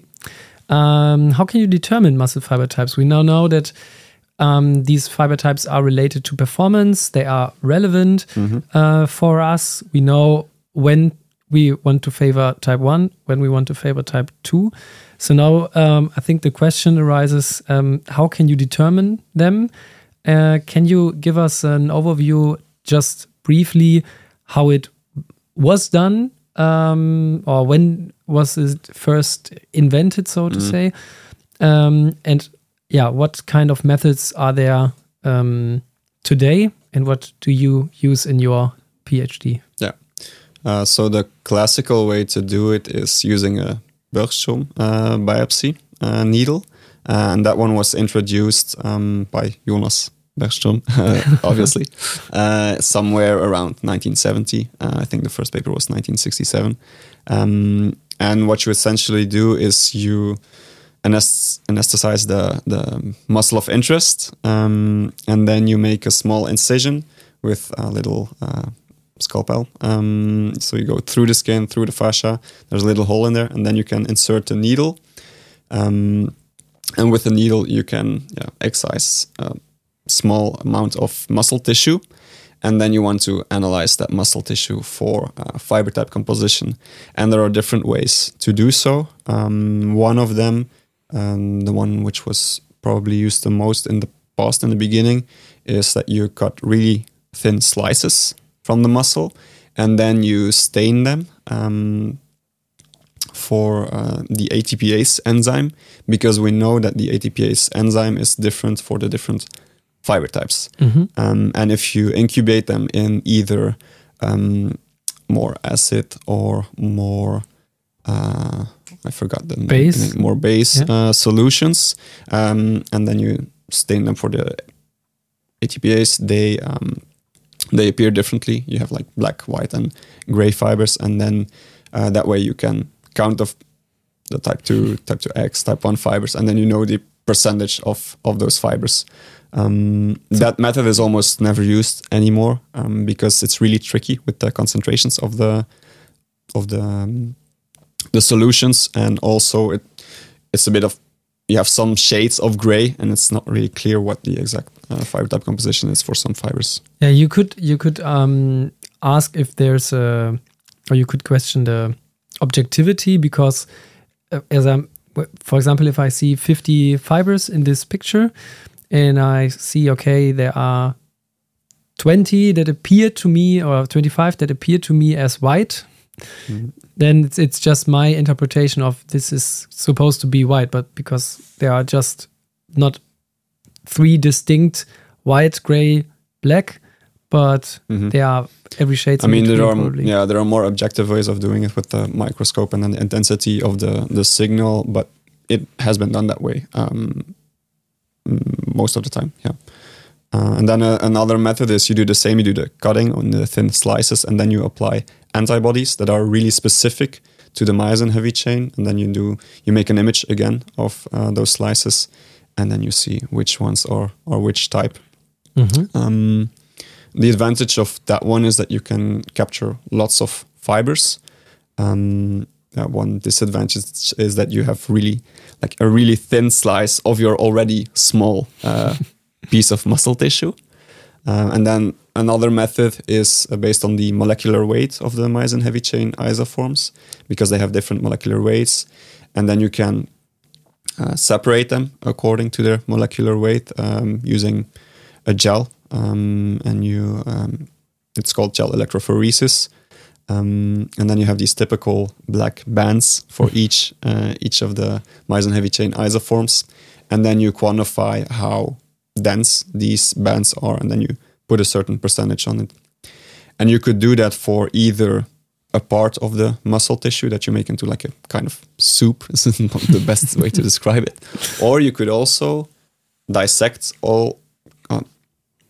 Um, how can you determine muscle fiber types? We now know that um, these fiber types are related to performance, they are relevant uh, for us. We know when we want to favor type 1, when we want to favor type 2. So now um, I think the question arises um, how can you determine them? Uh, can you give us an overview just briefly how it was done um, or when was it first invented, so to say? Um, and yeah, what kind of methods are there um, today and what do you use in your PhD? Yeah. Uh, so the classical way to do it is using a Bergstrom uh, biopsy uh, needle, and that one was introduced um, by Jonas Bergstrom, uh, obviously, uh, somewhere around 1970. Uh, I think the first paper was 1967. Um, and what you essentially do is you anesthetize the, the muscle of interest, um, and then you make a small incision with a little uh, scalpel. Um, so you go through the skin, through the fascia. There's a little hole in there, and then you can insert the needle. Um, and with the needle, you can yeah, excise a small amount of muscle tissue. And then you want to analyze that muscle tissue for uh, fiber type composition. And there are different ways to do so. Um, one of them, um, the one which was probably used the most in the past in the beginning, is that you cut really thin slices from the muscle and then you stain them um, for uh, the ATPase enzyme because we know that the ATPase enzyme is different for the different fiber types. Mm-hmm. Um, and if you incubate them in either um, more acid or more, uh, I forgot the base, name, more base yeah. uh, solutions, um, and then you stain them for the ATPase, they um, they appear differently. You have like black, white, and gray fibers, and then uh, that way you can count of the type two, type two X, type one fibers, and then you know the percentage of of those fibers. Um, that method is almost never used anymore um, because it's really tricky with the concentrations of the of the um, the solutions, and also it it's a bit of you have some shades of gray, and it's not really clear what the exact uh, fiber type composition is for some fibers. Yeah, you could you could um, ask if there's a, or you could question the objectivity because uh, as I'm, for example, if I see 50 fibers in this picture, and I see okay there are 20 that appear to me or 25 that appear to me as white then it's, it's just my interpretation of this is supposed to be white but because there are just not three distinct white gray black but mm-hmm. they are every shade i mean there are probably. yeah there are more objective ways of doing it with the microscope and then the intensity of the the signal but it has been done that way um, most of the time. Yeah. Uh, and then uh, another method is you do the same. You do the cutting on the thin slices, and then you apply antibodies that are really specific to the myosin heavy chain. And then you do you make an image again of uh, those slices, and then you see which ones are or which type. Mm-hmm. Um, the advantage of that one is that you can capture lots of fibers. Um, uh, one disadvantage is that you have really like a really thin slice of your already small uh, piece of muscle tissue. Uh, and then another method is uh, based on the molecular weight of the myosin heavy chain isoforms because they have different molecular weights. And then you can uh, separate them according to their molecular weight um, using a gel. Um, and you, um, it's called gel electrophoresis. Um, and then you have these typical black bands for each uh, each of the myosin heavy chain isoforms, and then you quantify how dense these bands are, and then you put a certain percentage on it. And you could do that for either a part of the muscle tissue that you make into like a kind of soup. Is not the best way to describe it. Or you could also dissect all uh,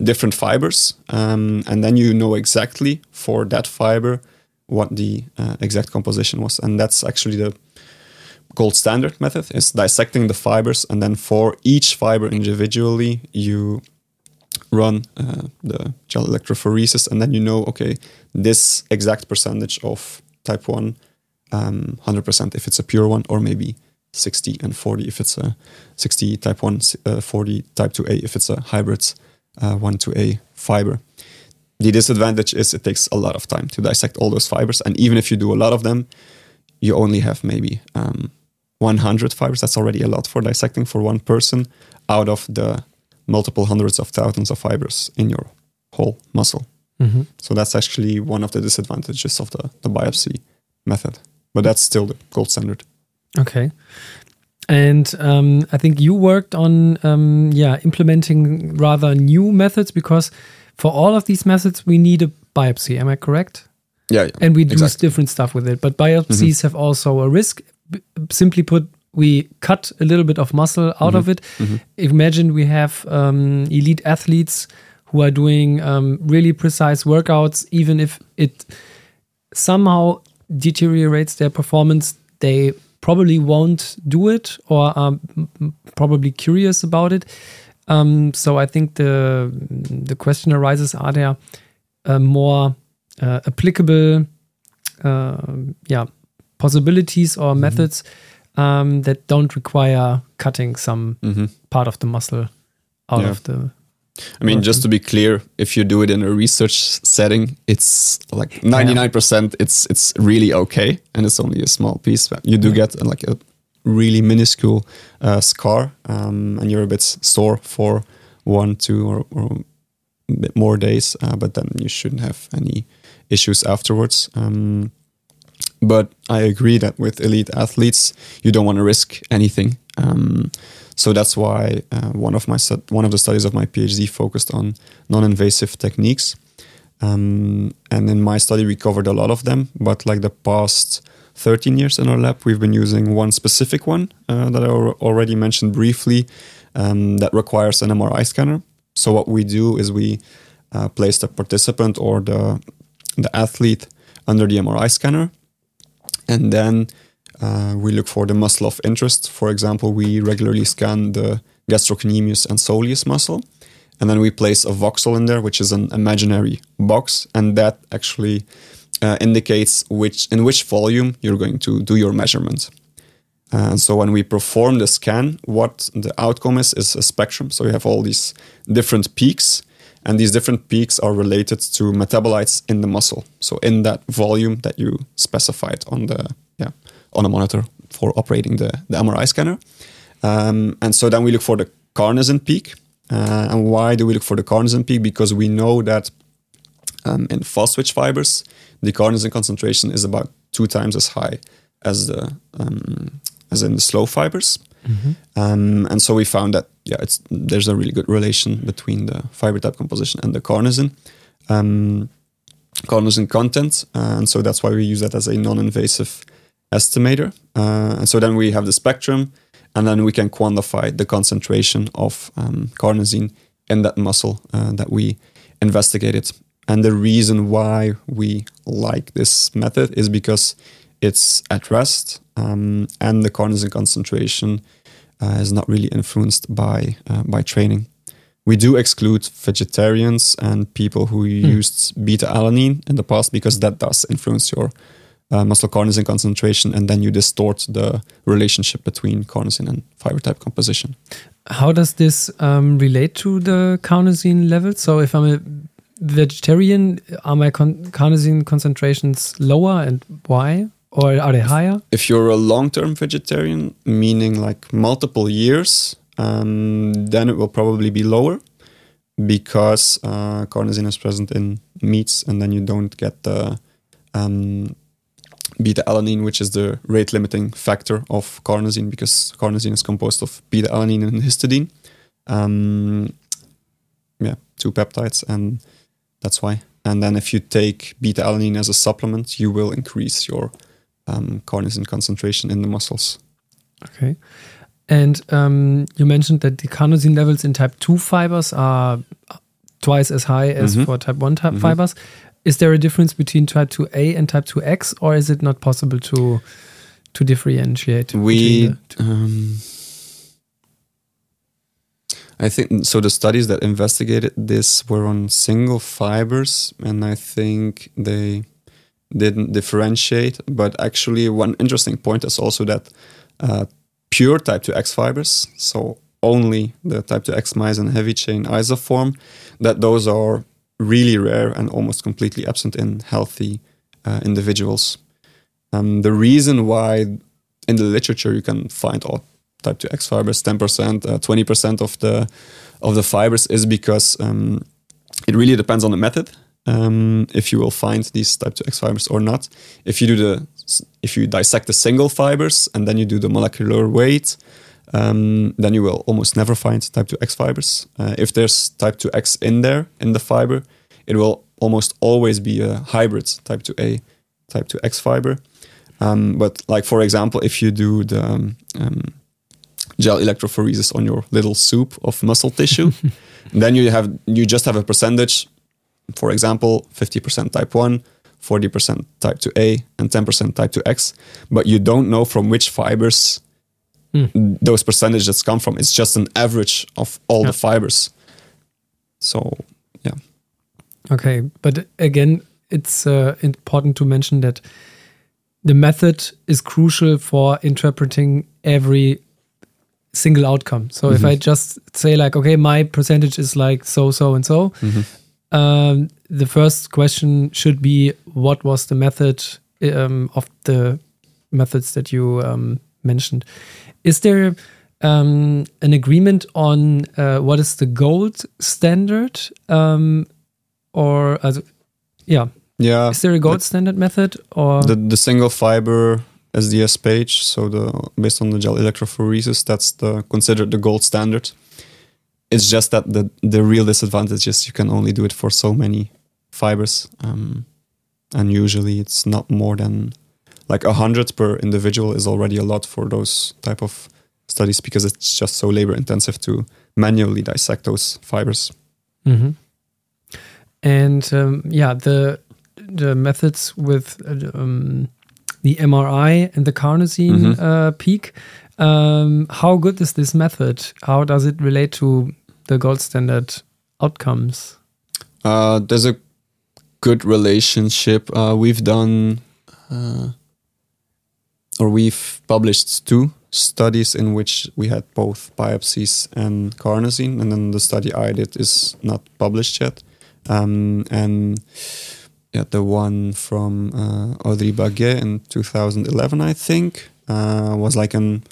different fibers, um, and then you know exactly for that fiber what the uh, exact composition was. And that's actually the gold standard method is dissecting the fibers and then for each fiber individually you run uh, the gel electrophoresis and then you know okay this exact percentage of type 1 um, 100% if it's a pure one or maybe 60 and 40 if it's a 60 type 1 uh, 40 type 2a if it's a hybrid uh, 1 to a fiber the disadvantage is it takes a lot of time to dissect all those fibers. And even if you do a lot of them, you only have maybe um, 100 fibers. That's already a lot for dissecting for one person out of the multiple hundreds of thousands of fibers in your whole muscle. Mm-hmm. So that's actually one of the disadvantages of the, the biopsy method. But that's still the gold standard. Okay. And um, I think you worked on um, yeah implementing rather new methods because for all of these methods, we need a biopsy. Am I correct? Yeah. yeah and we do exactly. different stuff with it. But biopsies mm-hmm. have also a risk. Simply put, we cut a little bit of muscle out Mm-hmm. of it. Imagine we have um, elite athletes who are doing um, really precise workouts, even if it somehow deteriorates their performance, they probably won't do it or are probably curious about it. Um, so I think the the question arises: Are there uh, more uh, applicable, uh, yeah, possibilities or methods um, that don't require cutting some Mhm. part of the muscle out Yeah. of the? I mean, just to be clear, if you do it in a research setting, it's like ninety nine percent. It's it's really okay, and it's only a small piece. But you do get like a really minuscule uh, scar, um, and you're a bit sore for one, two, or, or a bit more days. Uh, but then you shouldn't have any issues afterwards. Um, but I agree that with elite athletes, you don't want to risk anything. Um, so that's why uh, one of my one of the studies of my PhD focused on non-invasive techniques. Um, and in my study, we covered a lot of them. But like the past 13 years in our lab, we've been using one specific one uh, that I already mentioned briefly um, that requires an MRI scanner. So what we do is we uh, place the participant or the the athlete under the MRI scanner, and then uh, we look for the muscle of interest. For example, we regularly scan the gastrocnemius and soleus muscle, and then we place a voxel in there, which is an imaginary box, and that actually uh, indicates which in which volume you're going to do your measurement. And so when we perform the scan, what the outcome is is a spectrum. So you have all these different peaks, and these different peaks are related to metabolites in the muscle. So in that volume that you specified on the yeah on a monitor for operating the, the MRI scanner. Um, and so then we look for the carnosine peak. Uh, and why do we look for the carnosine peak? Because we know that um, in fast twitch fibers, the carnosine concentration is about two times as high as the um, as in the slow fibers. Um, and so we found that yeah, it's there's a really good relation between the fiber type composition and the carnosine um, carnosine content, and so that's why we use that as a non-invasive estimator. Uh, and so then we have the spectrum, and then we can quantify the concentration of um, carnosine in that muscle uh, that we investigated. And the reason why we like this method is because it's at rest, um, and the carnosine concentration is not really influenced by uh, by training. We do exclude vegetarians and people who used beta alanine in the past because that does influence your uh, muscle carnosine concentration, and then you distort the relationship between carnosine and fiber type composition. How does this um, relate to the carnosine levels? So if I'm a vegetarian, are my con- carnosine concentrations lower, and why? Or are they higher? If you're a long-term vegetarian, meaning like multiple years, um, then it will probably be lower because uh, carnosine is present in meats, and then you don't get the um, beta alanine, which is the rate limiting factor of carnosine, because carnosine is composed of beta alanine and histidine. Um, yeah, two peptides, and that's why. And then if you take beta alanine as a supplement, you will increase your um, carnosine concentration in the muscles. Okay. And um, you mentioned that the carnosine levels in type 2 fibers are twice as high as Mhm. for type 1 type Mhm. fibers. Is there a difference between type 2A and type 2X, or is it not possible to to differentiate? We, between the two? um, I think so. The studies that investigated this were on single fibers, and I think they didn't differentiate. But actually, one interesting point is also that uh, pure type 2X fibers, so only the type 2X myosin heavy chain isoform, that those are really rare and almost completely absent in healthy uh, individuals. Um, the reason why in the literature you can find all type 2X fibers, 10%, uh, 20% of the of the fibers is because um, it really depends on the method. Um, if you will find these type 2X fibers or not. If you do the if you dissect the single fibers and then you do the molecular weight, um, then you will almost never find type 2X fibers. Uh, if there's type 2X in there in the fiber, it will almost always be a hybrid type 2A, type 2X fiber. Um, but like for example, if you do the um, um, gel electrophoresis on your little soup of muscle tissue, then you have you just have a percentage. For example, fifty percent type one, 40% type 2A, and 10% type 2X, but you don't know from which fibers hmm. those percentages come from. It's just an average of all Yeah. the fibers. So, yeah. Okay, but again, it's uh, important to mention that the method is crucial for interpreting every single outcome. So if mm-hmm. I just say like, okay, my percentage is like so, so, and so, mm-hmm. Um, the first question should be, what was the method um, of the methods that you um, mentioned? Is there um, an agreement on uh, what is the gold standard? Um, or, yeah, Yeah. is there a gold standard method or the, the single fiber SDS-PAGE, so the based on the gel electrophoresis, that's the considered the gold standard. It's just that the the real disadvantage is you can only do it for so many fibers, um, and usually it's not more than like a hundred per individual is already a lot for those type of studies because it's just so labor intensive to manually dissect those fibers. Mhm. And um, yeah, the the methods with uh, um, the MRI and the carnosine Mhm. uh, peak. Um, how good is this method? How does it relate to the gold standard outcomes? Uh, there's a good relationship. Uh, we've done, uh, or we've published two studies in which we had both biopsies and carnosine, and then the study I did is not published yet. Um, and yeah, the one from uh, Audrey Baguet in 2011, I think, uh, was like an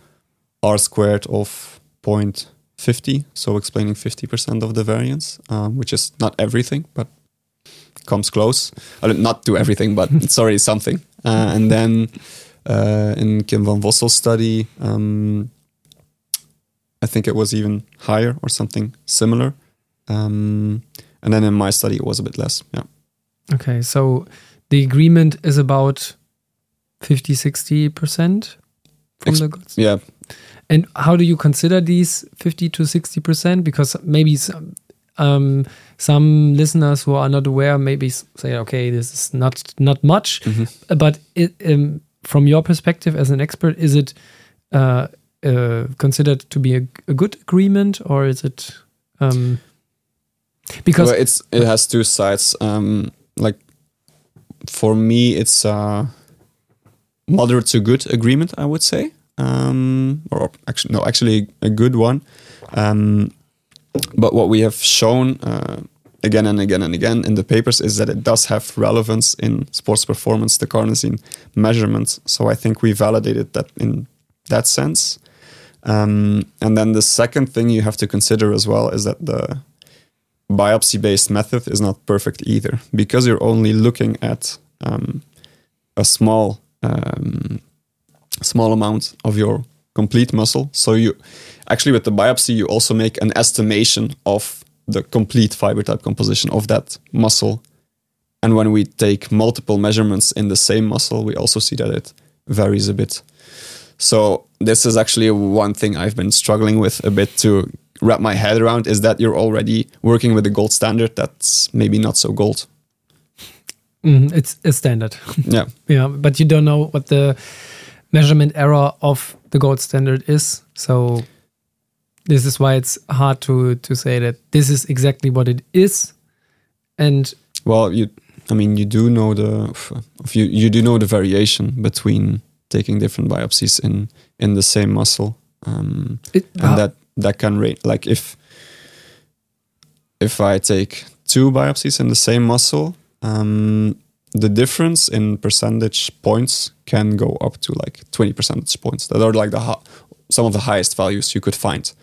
R squared of 0.50, so explaining 50% of the variance, um, which is not everything, but comes close. I don't, to everything, but it's already something. Uh, and then uh, in Kim van Vossel's study, um, I think it was even higher or something similar. Um, and then in my study, it was a bit less. Yeah. Okay, so the agreement is about 50 60% from Ex- the gold Yeah. And how do you consider these 50 to 60%? Because maybe some, um, some listeners who are not aware maybe say, okay, this is not not much. Mm-hmm. But it, um, from your perspective as an expert, is it uh, uh, considered to be a, a good agreement or is it. Um, because. well, it's it has two sides. Um, like for me, it's a moderate to good agreement, I would say. Um, or actually, no, actually a good one. Um, but what we have shown uh, again and again and again in the papers is that it does have relevance in sports performance, the carnosine measurement. So I think we validated that in that sense. Um, and then the second thing you have to consider as well is that the biopsy based method is not perfect either because you're only looking at um, a small um, small amount of your complete muscle so you actually with the biopsy you also make an estimation of the complete fiber type composition of that muscle and when we take multiple measurements in the same muscle we also see that it varies a bit so this is actually one thing I've been struggling with a bit to wrap my head around is that you're already working with a gold standard that's maybe not so gold. Mhm, it's a standard. Yeah. Yeah, but you don't know what the measurement error of the gold standard is. So this is why it's hard to to say that this is exactly what it is. And Well, you I mean you do know the you you do know the variation between taking different biopsies in in the same muscle. Um, it, and that that can rate like if if I take two biopsies in the same muscle, um, the difference in percentage points can go up to like 20 percentage points. That are like the some of the highest values you could find.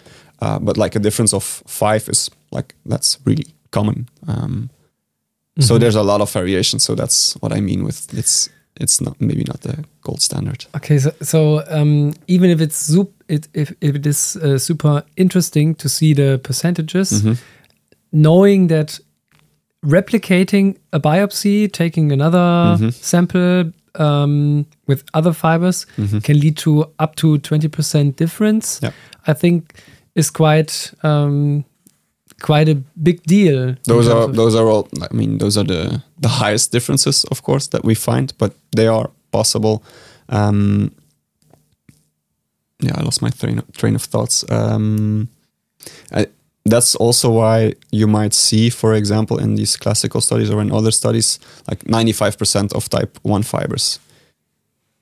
Uh, but like a difference of five is like that's really common. Um, So Mhm. there's a lot of variation. So that's what I mean with it's it's not maybe not the gold standard. Okay, so, so um, even if it's sup- it, if, if it is uh, super interesting to see the percentages, Mhm. knowing that replicating a biopsy, taking another Mhm. sample um, with other fibers can lead to up to 20% difference. Yeah. I think is quite um, quite a big deal. those are those are all i mean those are the the highest differences of course that we find but they are possible um yeah i lost my train of, train of thoughts um I, that's also why you might see for example in these classical studies or in other studies like 95% of type 1 fibers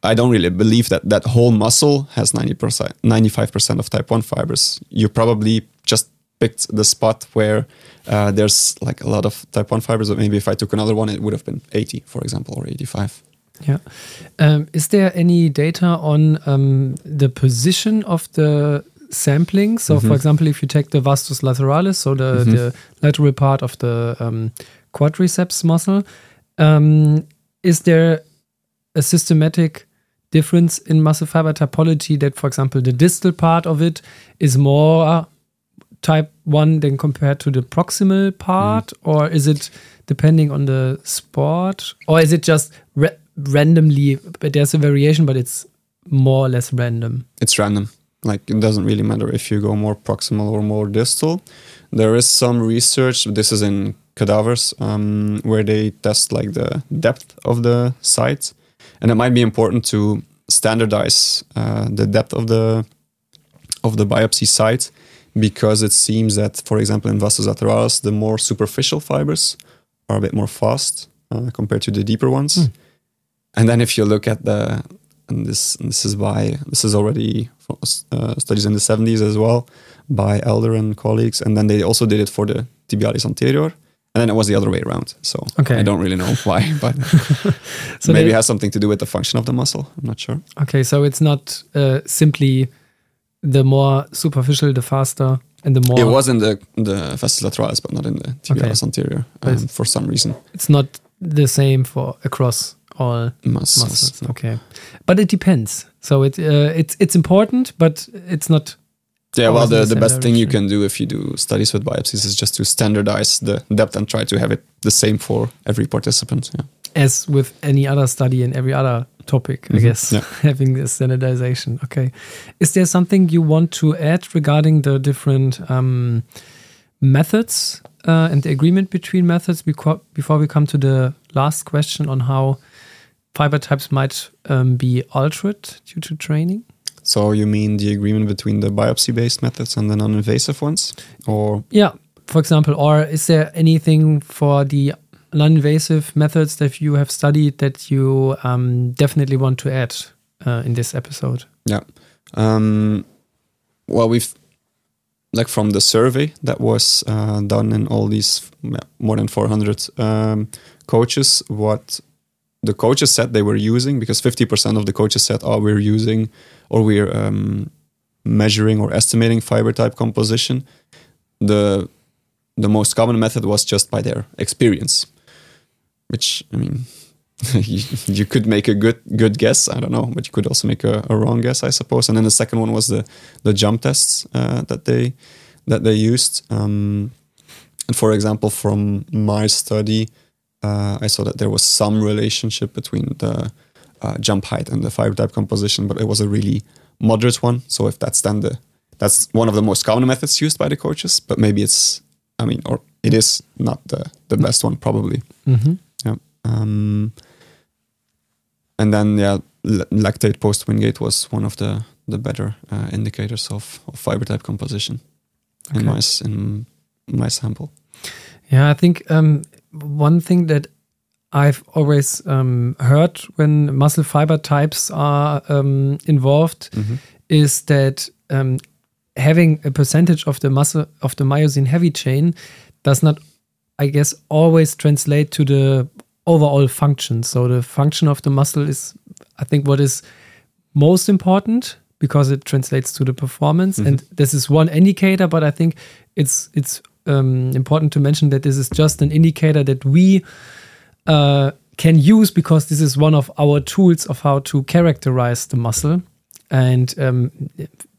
I don't really believe that that whole muscle has 90%, 95% of type 1 fibers. You probably just picked the spot where uh, there's like a lot of type 1 fibers, but maybe if I took another one, it would have been 80, for example, or 85. Yeah. Um, is there any data on um, the position of the sampling? So, for example, if you take the vastus lateralis, so the, the lateral part of the um, quadriceps muscle, um, is there a systematic difference in muscle fiber typology that, for example, the distal part of it is more type 1 than compared to the proximal part? Or is it depending on the sport? Or is it just ra- randomly, but there's a variation, but it's more or less random? It's random. Like it doesn't really matter if you go more proximal or more distal. There is some research. This is in cadavers um, where they test like the depth of the site, and it might be important to standardize uh, the depth of the of the biopsy site because it seems that, for example, in vastus lateralis, the more superficial fibers are a bit more fast uh, compared to the deeper ones. And then if you look at the and this and this is by this is already from, uh, studies in the 70s as well by Elder and colleagues, and then they also did it for the tibialis anterior, and then it was the other way around. So Okay. I don't really know why, but So maybe they- it has something to do with the function of the muscle. I'm not sure. Okay, so it's not uh, simply the more superficial, the faster, and the more. It was in the the vastus lateralis, but not in the tibialis anterior um, for some reason. It's not the same for across all Muscles. muscles. Okay, but it depends. So it uh, it's it's important, but it's not. Yeah, well, the, the best thing you can do if you do studies with biopsies is just to standardize the depth and try to have it the same for every participant. Yeah. as with any other study in every other topic, I Mhm, guess, yeah. having the standardization. Okay. Is there something you want to add regarding the different um, methods uh, and the agreement between methods before we come to the last question on how fiber types might um, be altered due to training? So you mean the agreement between the biopsy-based methods and the non-invasive ones, or Yeah, for example, or is there anything for the non-invasive methods that you have studied that you um, definitely want to add uh, in this episode? yeah? Um, well, we've like from the survey that was uh, done in all these more than 400 um, coaches, what the coaches said they were using, because 50% of the coaches said, "Oh, we're using or we're um, measuring or estimating fiber type composition." The the most common method was just by their experience, which I mean, you, you could make a good good guess. I don't know, but you could also make a, a wrong guess, I suppose. And then the second one was the the jump tests uh, that they that they used. Um, and for example, from my study, uh, I saw that there was some relationship between the uh, jump height and the fiber type composition, but it was a really moderate one. So if that's then the that's one of the most common methods used by the coaches, but maybe it's I mean, or it is not the the best one probably. Mm-hmm. Yeah. Um, and then yeah, lactate post Wingate was one of the the better uh, indicators of, of fiber type composition in my in my sample. Yeah, I think um, one thing that I've always um, heard when muscle fiber types are um, involved is that um, having a percentage of the muscle of the myosin heavy chain does not, I guess, always translate to the overall function. So the function of the muscle is, I think, what is most important because it translates to the performance. And this is one indicator, but I think it's it's um, important to mention that this is just an indicator that we uh, can use because this is one of our tools of how to characterize the muscle and um,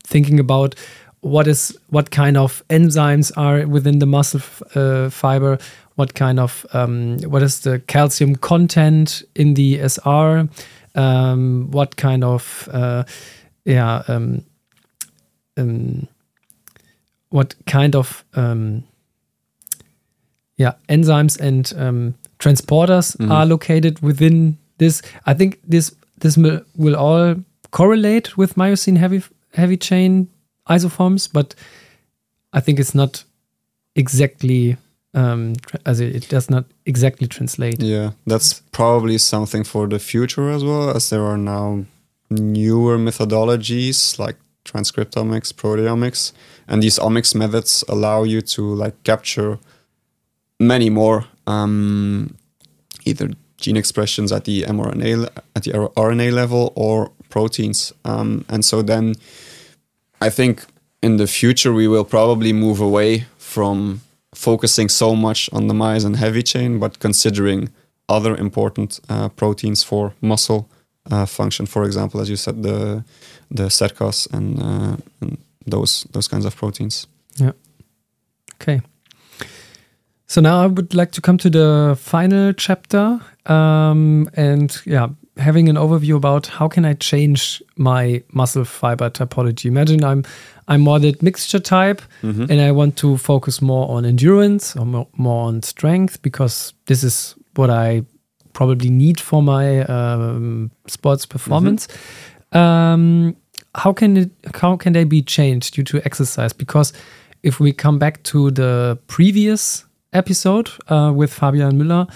thinking about what is what kind of enzymes are within the muscle uh, fiber what kind of um, what is the calcium content in the SR um, what kind of uh, yeah um, um, what kind of um, yeah enzymes and um, transporters Mhm. are located within this. I think this this will, will all correlate with myosin heavy heavy chain isoforms, but I think it's not exactly um, as it, it does not exactly translate. Yeah, that's probably something for the future as well, as there are now newer methodologies like transcriptomics, proteomics, and these omics methods allow you to like capture many more um, either gene expressions at the mRNA at the RNA level or proteins, um, and so then I think in the future we will probably move away from focusing so much on the myosin heavy chain, but considering other important uh, proteins for muscle uh, function. For example, as you said, the the SERCAs and, uh, and those those kinds of proteins. Yeah. Okay. So now I would like to come to the final chapter, um, and yeah, having an overview about how can I change my muscle fiber typology. Imagine I'm I'm more that mixture type, and I want to focus more on endurance or more, more on strength because this is what I probably need for my um, sports performance. Um, how can it how can they be changed due to exercise? Because if we come back to the previous episode uh, with Fabian Müller,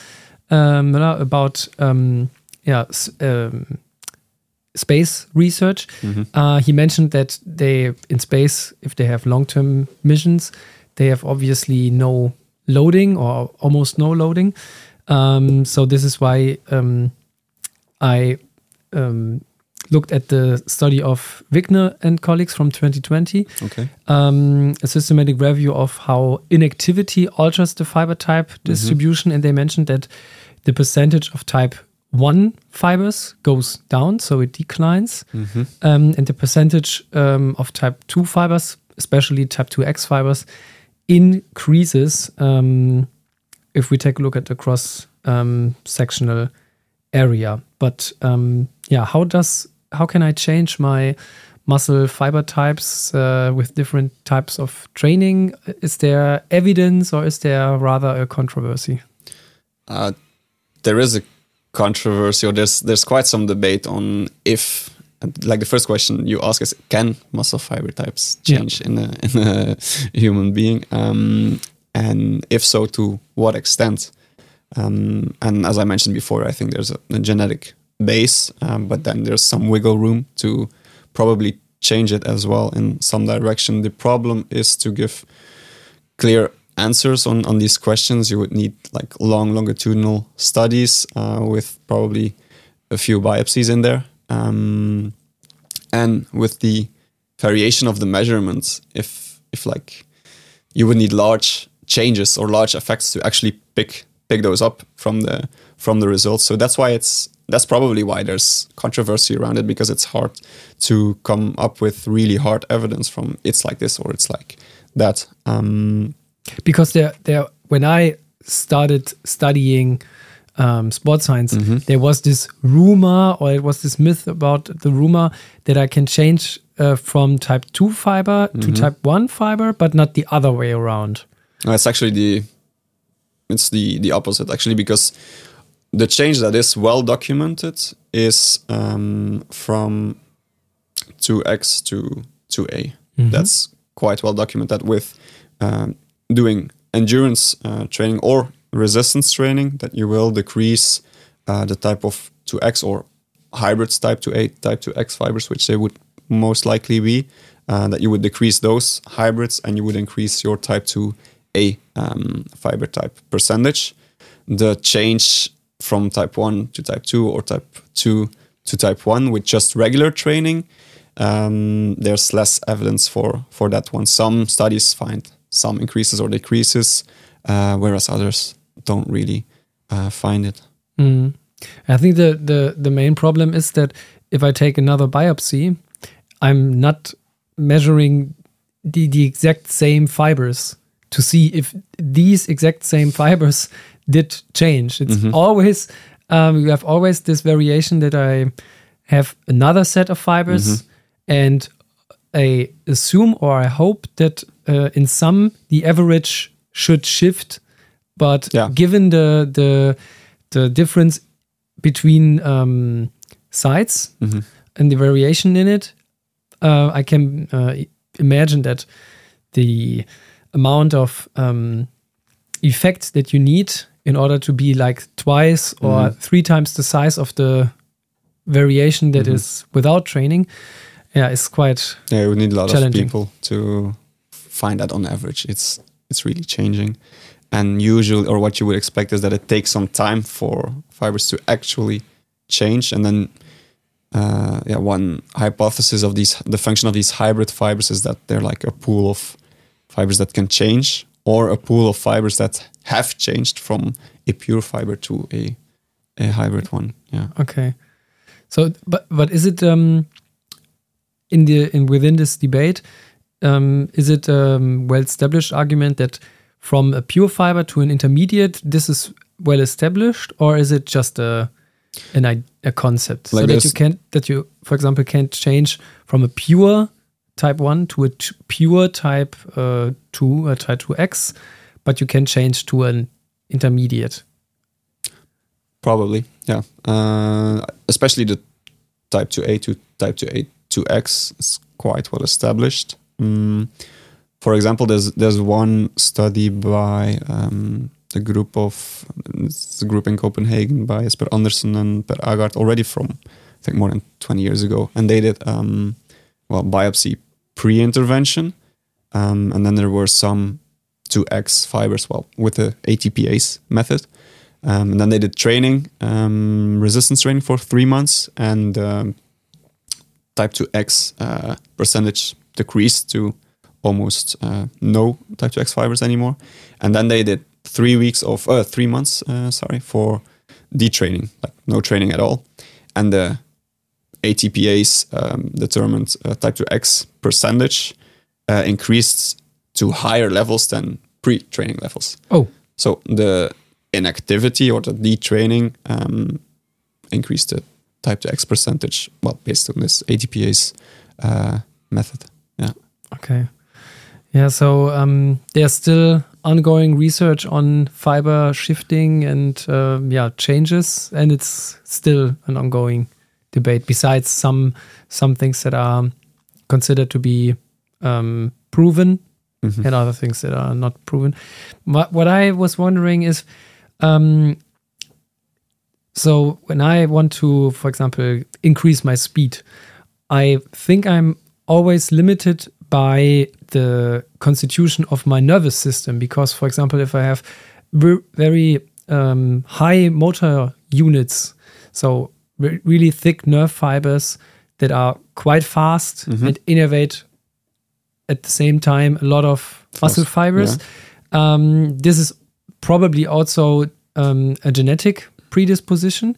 uh, Müller about um, yeah s- um, space research, uh, he mentioned that they in space, if they have long term missions, they have obviously no loading or almost no loading. Um, so this is why um, I um, looked at the study of Wigner and colleagues from 2020 Okay. um, a systematic review of how inactivity alters the fiber type distribution, and they mentioned that the percentage of type 1 fibers goes down, so it declines, um, and the percentage um, of type 2 fibers, especially type 2X fibers, increases um, if we take a look at the cross um, sectional area. But um, yeah, how does how can I change my muscle fiber types uh, with different types of training? Is there evidence or is there rather a controversy? Uh, there is a controversy, or there's there's quite some debate on if, like the first question you ask is, can muscle fiber types Yeah. change in a in a human being, um, and if so, to what extent? Um, and as I mentioned before, I think there's a, a genetic base, um, but then there's some wiggle room to probably change it as well in some direction. The problem is to give clear answers on, on these questions, you would need like long longitudinal studies uh, with probably a few biopsies in there. Um, and with the variation of the measurements, if if like you would need large changes or large effects to actually pick pick those up from the from the results. So that's why it's that's probably why there's controversy around it because it's hard to come up with really hard evidence from it's like this or it's like that. Um, Because there, there, when I started studying um, sports science, there was this rumor or it was this myth about the rumor that I can change uh, from type 2 fiber to type 1 fiber, but not the other way around. No, it's actually the it's the the opposite actually because the change that is well documented is um, from 2x to 2a. That's quite well documented with um, doing endurance uh, training or resistance training that you will decrease uh, the type of 2x or hybrids type 2a type 2x fibers which they would most likely be uh, that you would decrease those hybrids and you would increase your type 2a um, fiber type percentage the change from type 1 to type 2 or type 2 to type 1 with just regular training um, there's less evidence for for that one some studies find some increases or decreases uh, whereas others don't really uh, find it Mm. I think the, the the main problem is that if I take another biopsy, I'm not measuring the, the exact same fibers to see if these exact same fibers did change. It's always um, you have always this variation that I have another set of fibers, Mm-hmm. and I assume or I hope that uh, in some the average should shift, but Yeah. given the the the difference between um, sides Mm-hmm. and the variation in it, uh, I can uh, imagine that the amount of um, effect that you need in order to be like twice or Mhm. three times the size of the variation that Mhm. is without training, yeah, it's quite Yeah, we need a lot of people to find that on average. It's it's really changing. And usually or what you would expect is that it takes some time for fibers to actually change. And then uh, yeah, one hypothesis of these the function of these hybrid fibers is that they're like a pool of fibers that can change or a pool of fibers that have changed from a pure fiber to a a hybrid one. Yeah. okay. So, but but is it um in the in within this debate? Um, is it a well established argument that from a pure fiber to an intermediate, this is well established, or is it just a an i- a concept so that you can't that you, for example, can't change from a pure type one to a t- pure type uh, two, a type two X, but you can change to an intermediate. Probably, yeah. Uh, especially the type 2A to type 2A 2X is quite well established. Mm, for example, there's there's one study by um, the group of a group in Copenhagen by Jesper Andersen and Per Aagaard already from I think more than 20 years ago, and they did um, well biopsy pre-intervention, um, and then there were some 2X fibers, well with the ATPase method. Um, and then they did training, um, resistance training for three months, and um, type 2X uh, percentage decreased to almost uh, no type 2X fibers anymore. And then they did three weeks of, uh, three months, uh, sorry, for detraining, like no training at all. And the ATPase um, determined uh, type 2X percentage uh, increased to higher levels than pre training levels. Oh, So the inactivity or the detraining um, increased the type 2X percentage, well, based on this ATPase uh, method. Yeah. Okay. Yeah, so um, there's still ongoing research on fiber shifting and uh, yeah changes, and it's still an ongoing debate. Besides some some things that are considered to be um, proven, Mhm. and other things that are not proven. What what I was wondering is, um, so when I want to, for example, increase my speed, I think I'm always limited by the constitution of my nervous system because, for example, if I have very um, high motor units, so re- really thick nerve fibers that are quite fast Mhm. and innervate at the same time a lot of muscle fibers. Um, this is probably also um, a genetic predisposition,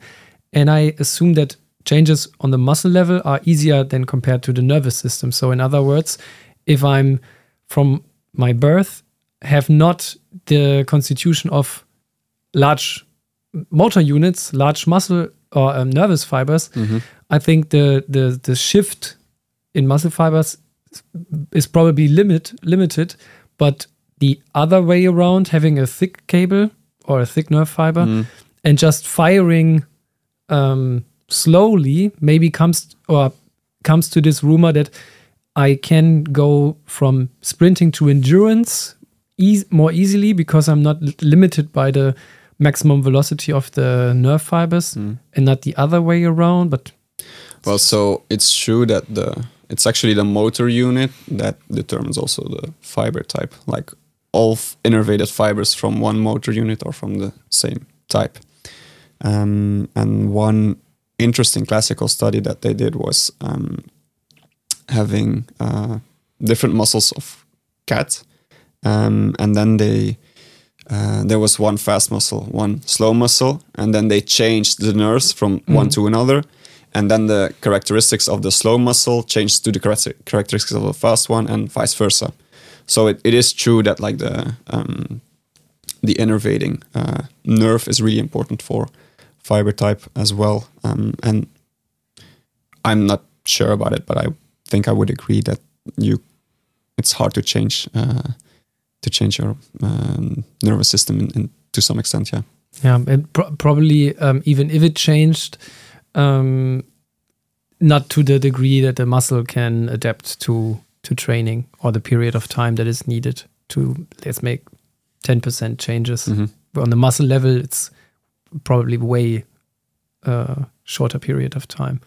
and I assume that changes on the muscle level are easier than compared to the nervous system. So, in other words, if I'm from my birth have not the constitution of large motor units, large muscle or um, nervous fibers, Mhm. I think the the the shift in muscle fibers is probably limit limited, but the other way around, having a thick cable or a thick nerve fiber Mm. and just firing um, slowly, maybe comes or comes to this rumor that I can go from sprinting to endurance eas more easily because I'm not limited by the maximum velocity of the nerve fibers Mm. and not the other way around. But Well, so it's true that the it's actually the motor unit that determines also the fiber type. Like all innervated fibers from one motor unit or from the same type. Um, and one interesting classical study that they did was um, having uh, different muscles of cat, um, and then they uh, there was one fast muscle, one slow muscle, and then they changed the nerves from one Mhm. to another, and then the characteristics of the slow muscle changed to the characteristics of the fast one, and vice versa. So it, it is true that like the um, the innervating uh, nerve is really important for fiber type as well. Um, and I'm not sure about it, but I think I would agree that you it's hard to change uh, to change your um, nervous system in, in, to some extent. Yeah. Yeah, and pro probably um, even if it changed, um, not to the degree that the muscle can adapt to to training or the period of time that is needed to let's make ten percent changes. Mm -hmm. On the muscle level, it's probably way uh, shorter period of time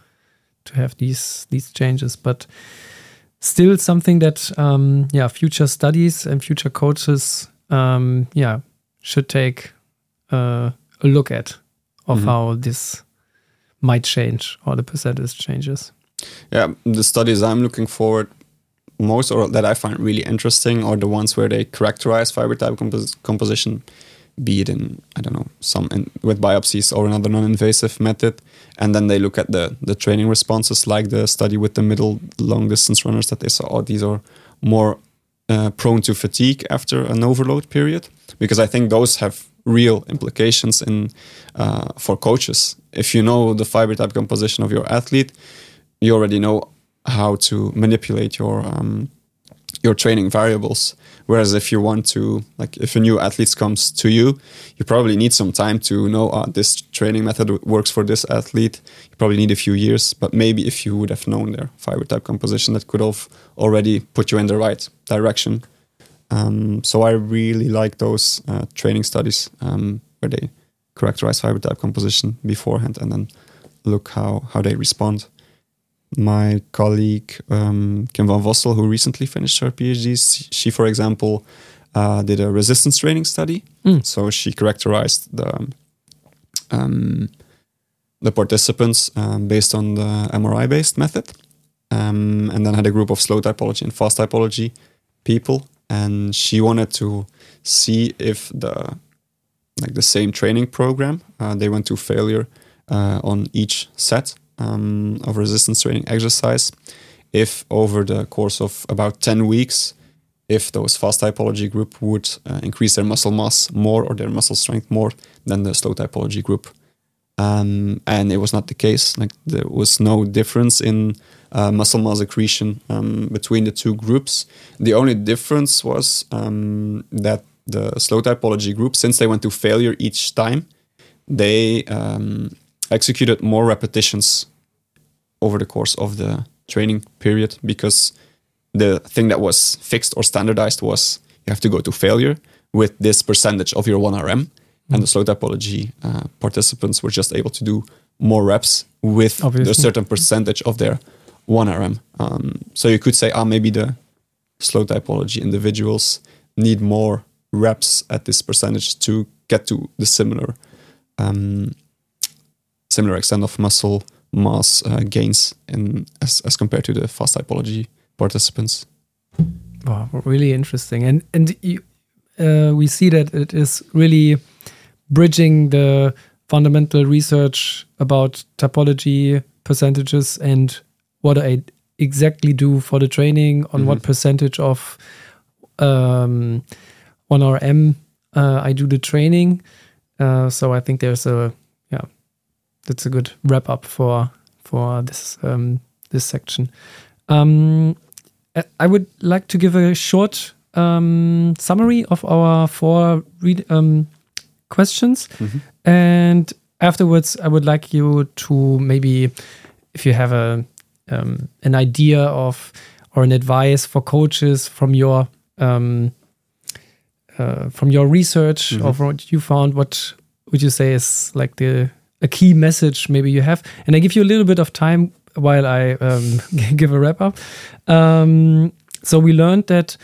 to have these these changes, but still something that um, yeah future studies and future coaches um, yeah should take uh, a look at of mm-hmm. how this might change or the percentage changes. Yeah, the studies I'm looking forward most or that I find really interesting are the ones where they characterize fiber type compos- composition, be it in I don't know some in, with biopsies or another non-invasive method, and then they look at the the training responses, like the study with the middle long distance runners that they saw. Oh, these are more uh, prone to fatigue after an overload period, because I think those have real implications in uh, for coaches. If you know the fiber type composition of your athlete, you already know how to manipulate your um, your training variables. Whereas if you want to, like, if a new athlete comes to you, you probably need some time to know uh, this training method works for this athlete. You probably need a few years, but maybe if you would have known their fiber type composition, that could have already put you in the right direction. Um, so I really like those uh, training studies um, where they characterize fiber type composition beforehand and then look how, how they respond. My colleague um, Kim van Vossel, who recently finished her PhD, she, for example, uh, did a resistance training study. Mm. So she characterized the um, the participants um, based on the MRI based method, um, and then had a group of slow typology and fast typology people and she wanted to see if the like the same training program uh, they went to failure uh, on each set um, of resistance training exercise. If over the course of about 10 weeks if those fast typology group would uh, increase their muscle mass more or their muscle strength more than the slow typology group. Um, and it was not the case. Like there was no difference in uh, muscle mass accretion um, between the two groups. The only difference was um, that the slow typology group, since they went to failure each time, they um, executed more repetitions over the course of the training period because the thing that was fixed or standardized was you have to go to failure with this percentage of your 1RM. Mm-hmm. And the slow typology uh, participants were just able to do more reps with Obviously. a certain percentage of their 1RM. Um, so you could say, ah, maybe the slow typology individuals need more reps at this percentage to get to the similar um, similar extent of muscle mass uh, gains in as, as compared to the fast typology participants. Wow, really interesting. And and you, uh, we see that it is really bridging the fundamental research about typology percentages and what I exactly do for the training, on mm-hmm. what percentage of um, 1RM uh, I do the training. Uh, so I think there's a that's a good wrap up for for this um, this section. Um, I would like to give a short um, summary of our four read, um, questions, mm-hmm. and afterwards I would like you to maybe, if you have a um, an idea of or an advice for coaches from your um, uh, from your research mm-hmm. or from what you found what would you say is like the a key message maybe you have and i give you a little bit of time while i um, give a wrap up um, so we learned that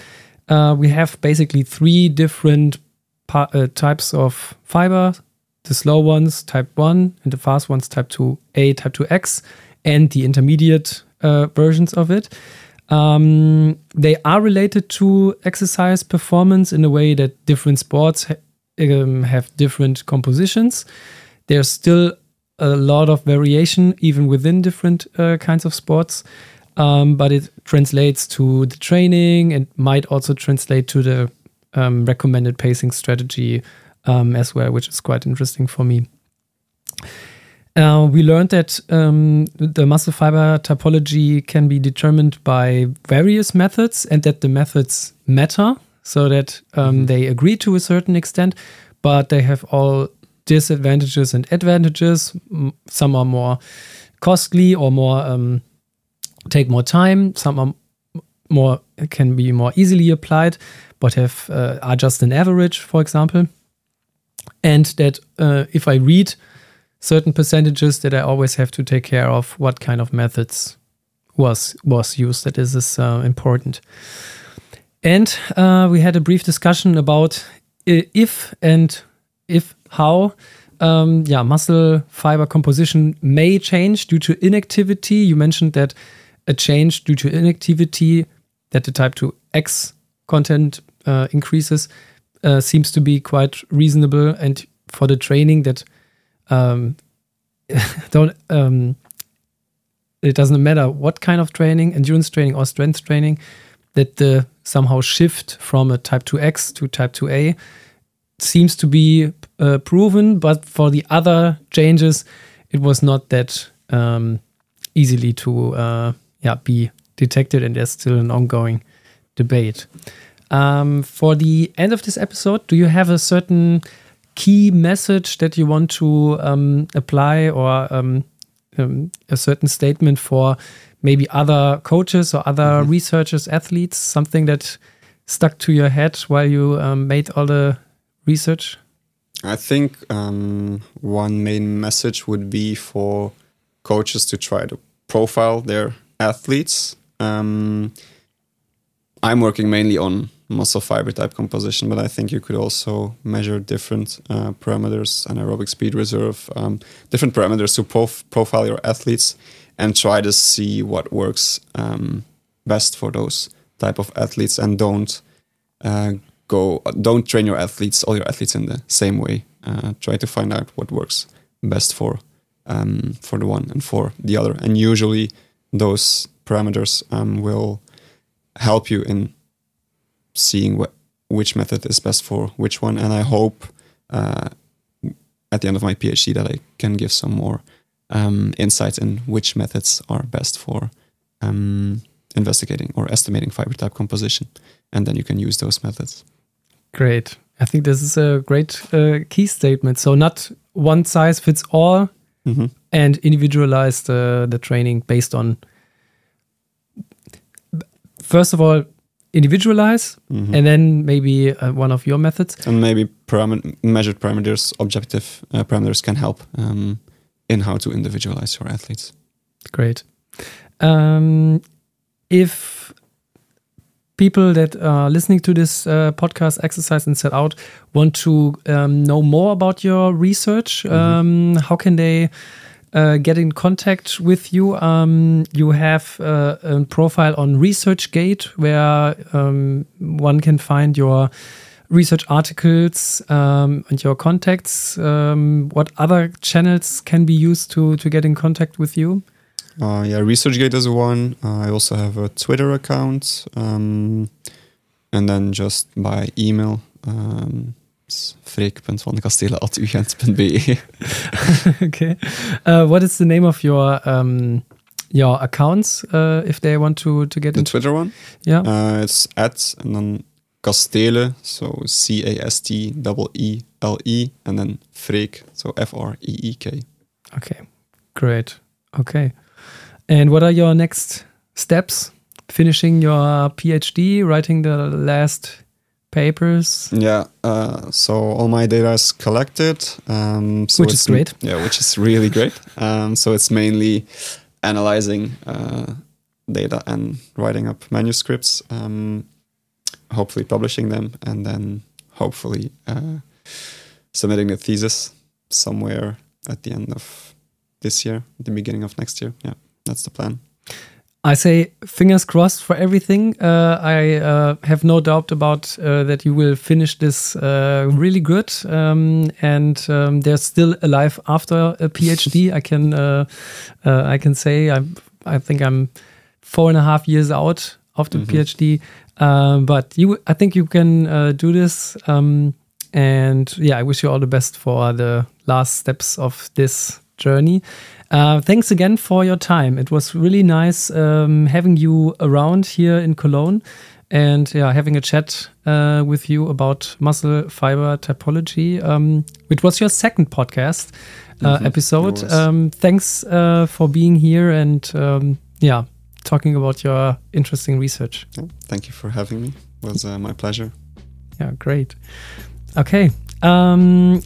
uh, we have basically three different uh, types of fiber the slow ones type 1 and the fast ones type 2a type 2x and the intermediate uh, versions of it. Um, they are related to exercise performance in a way that different sports ha um, have different compositions. There's still a lot of variation even within different uh, kinds of sports, um, but it translates to the training and might also translate to the um, recommended pacing strategy um, as well, which is quite interesting for me. Uh, we learned that um, the muscle fiber typology can be determined by various methods and that the methods matter so that um, they agree to a certain extent, but they have all disadvantages and advantages. Some are more costly or more um, take more time. Some are more can be more easily applied, but have uh, are just an average, for example. And that uh, if I read certain percentages, that I always have to take care of what kind of methods was was used. That is is uh, important. And uh, we had a brief discussion about if and if how um, yeah, muscle fiber composition may change due to inactivity. You mentioned that a change due to inactivity, that the type 2X content uh, increases, uh, seems to be quite reasonable. And for the training, that um, don't um, it doesn't matter what kind of training, endurance training or strength training, that the somehow shift from a type 2X to type 2A seems to be uh, proven, but for the other changes, it was not that um, easily to uh, yeah be detected, and there's still an ongoing debate. Um, for the end of this episode, do you have a certain key message that you want to um, apply, or um, um, a certain statement for maybe other coaches or other researchers, athletes, something that stuck to your head while you um, made all the research? I think um, one main message would be for coaches to try to profile their athletes. Um, I'm working mainly on muscle fiber type composition, but I think you could also measure different uh, parameters, anaerobic speed reserve, um, different parameters to prof- profile your athletes and try to see what works um, best for those type of athletes and don't uh, go don't train your athletes all your athletes in the same way. Uh, try to find out what works best for um, for the one and for the other. And usually those parameters um, will help you in seeing what which method is best for which one. And i hope uh, at the end of my phd that i can give some more um, insights in which methods are best for um, investigating or estimating fiber type composition. And then you can use those methods Great. I think this is a great uh, key statement. So not one size fits all, Mhm. and individualize the the training based on. First of all, individualize, Mhm. and then maybe uh, one of your methods. and maybe param- measured parameters, objective uh, parameters can help um, in how to individualize your athletes. Great. Um, if people that are listening to this uh, podcast, Exercise and Set Out, want to um, know more about your research, um, how can they uh, get in contact with you? Um, you have uh, a profile on ResearchGate where um, one can find your research articles um, and your contacts. Um, what other channels can be used to to get in contact with you? Uh, yeah, ResearchGate is one. Uh, I also have a Twitter account, um, and then just by email. Um, freek.vankastelen.ugent.be. okay. Uh, what is the name of your um, your accounts uh, if they want to to get the into? Twitter one. Yeah. Uh, it's at and then Casteele, so C A S T double E L E, and then Freek, so F R E E K. Okay. Great. Okay. And what are your next steps? Finishing your PhD, writing the last papers. Yeah, uh, so all my data is collected, um, so Which is great. Yeah, which is really great. Um, so it's mainly analyzing uh, data and writing up manuscripts, um, hopefully publishing them, and then hopefully uh, submitting the thesis somewhere at the end of this year, the beginning of next year. Yeah, that's the plan. I say fingers crossed for everything. Uh, I uh, have no doubt about uh, that you will finish this uh, really good, um, and um, there's still a life after a PhD. I can uh, uh, I can say I I think I'm four and a half years out of the PhD, um, but you I think you can uh, do this. Um, and yeah, I wish you all the best for the last steps of this journey. Uh, thanks again for your time. It was really nice um, having you around here in Cologne and yeah, having a chat uh, with you about muscle fiber typology. Um, it was your second podcast uh, mm-hmm. episode. Um, thanks uh, for being here and um, yeah, talking about your interesting research. Yeah, thank you for having me. It was uh, my pleasure. Yeah, great. Okay. Um,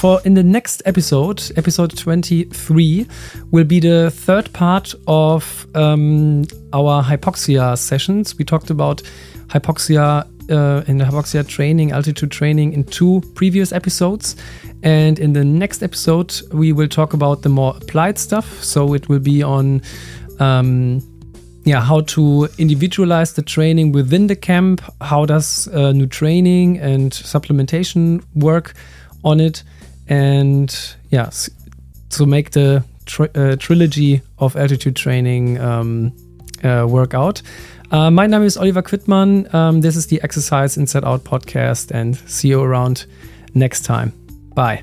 for in the next episode, episode 23, will be the third part of um, our hypoxia sessions. We talked about hypoxia uh, in the hypoxia training, altitude training in two previous episodes. And in the next episode, we will talk about the more applied stuff. So it will be on um, yeah, how to individualize the training within the camp. How does uh, new training and supplementation work on it? And yeah, to make the uh, trilogy of altitude training um, uh, work out. Uh, my name is Oliver Quittmann. Um, this is the Exercise Inside Out podcast, and see you around next time. Bye.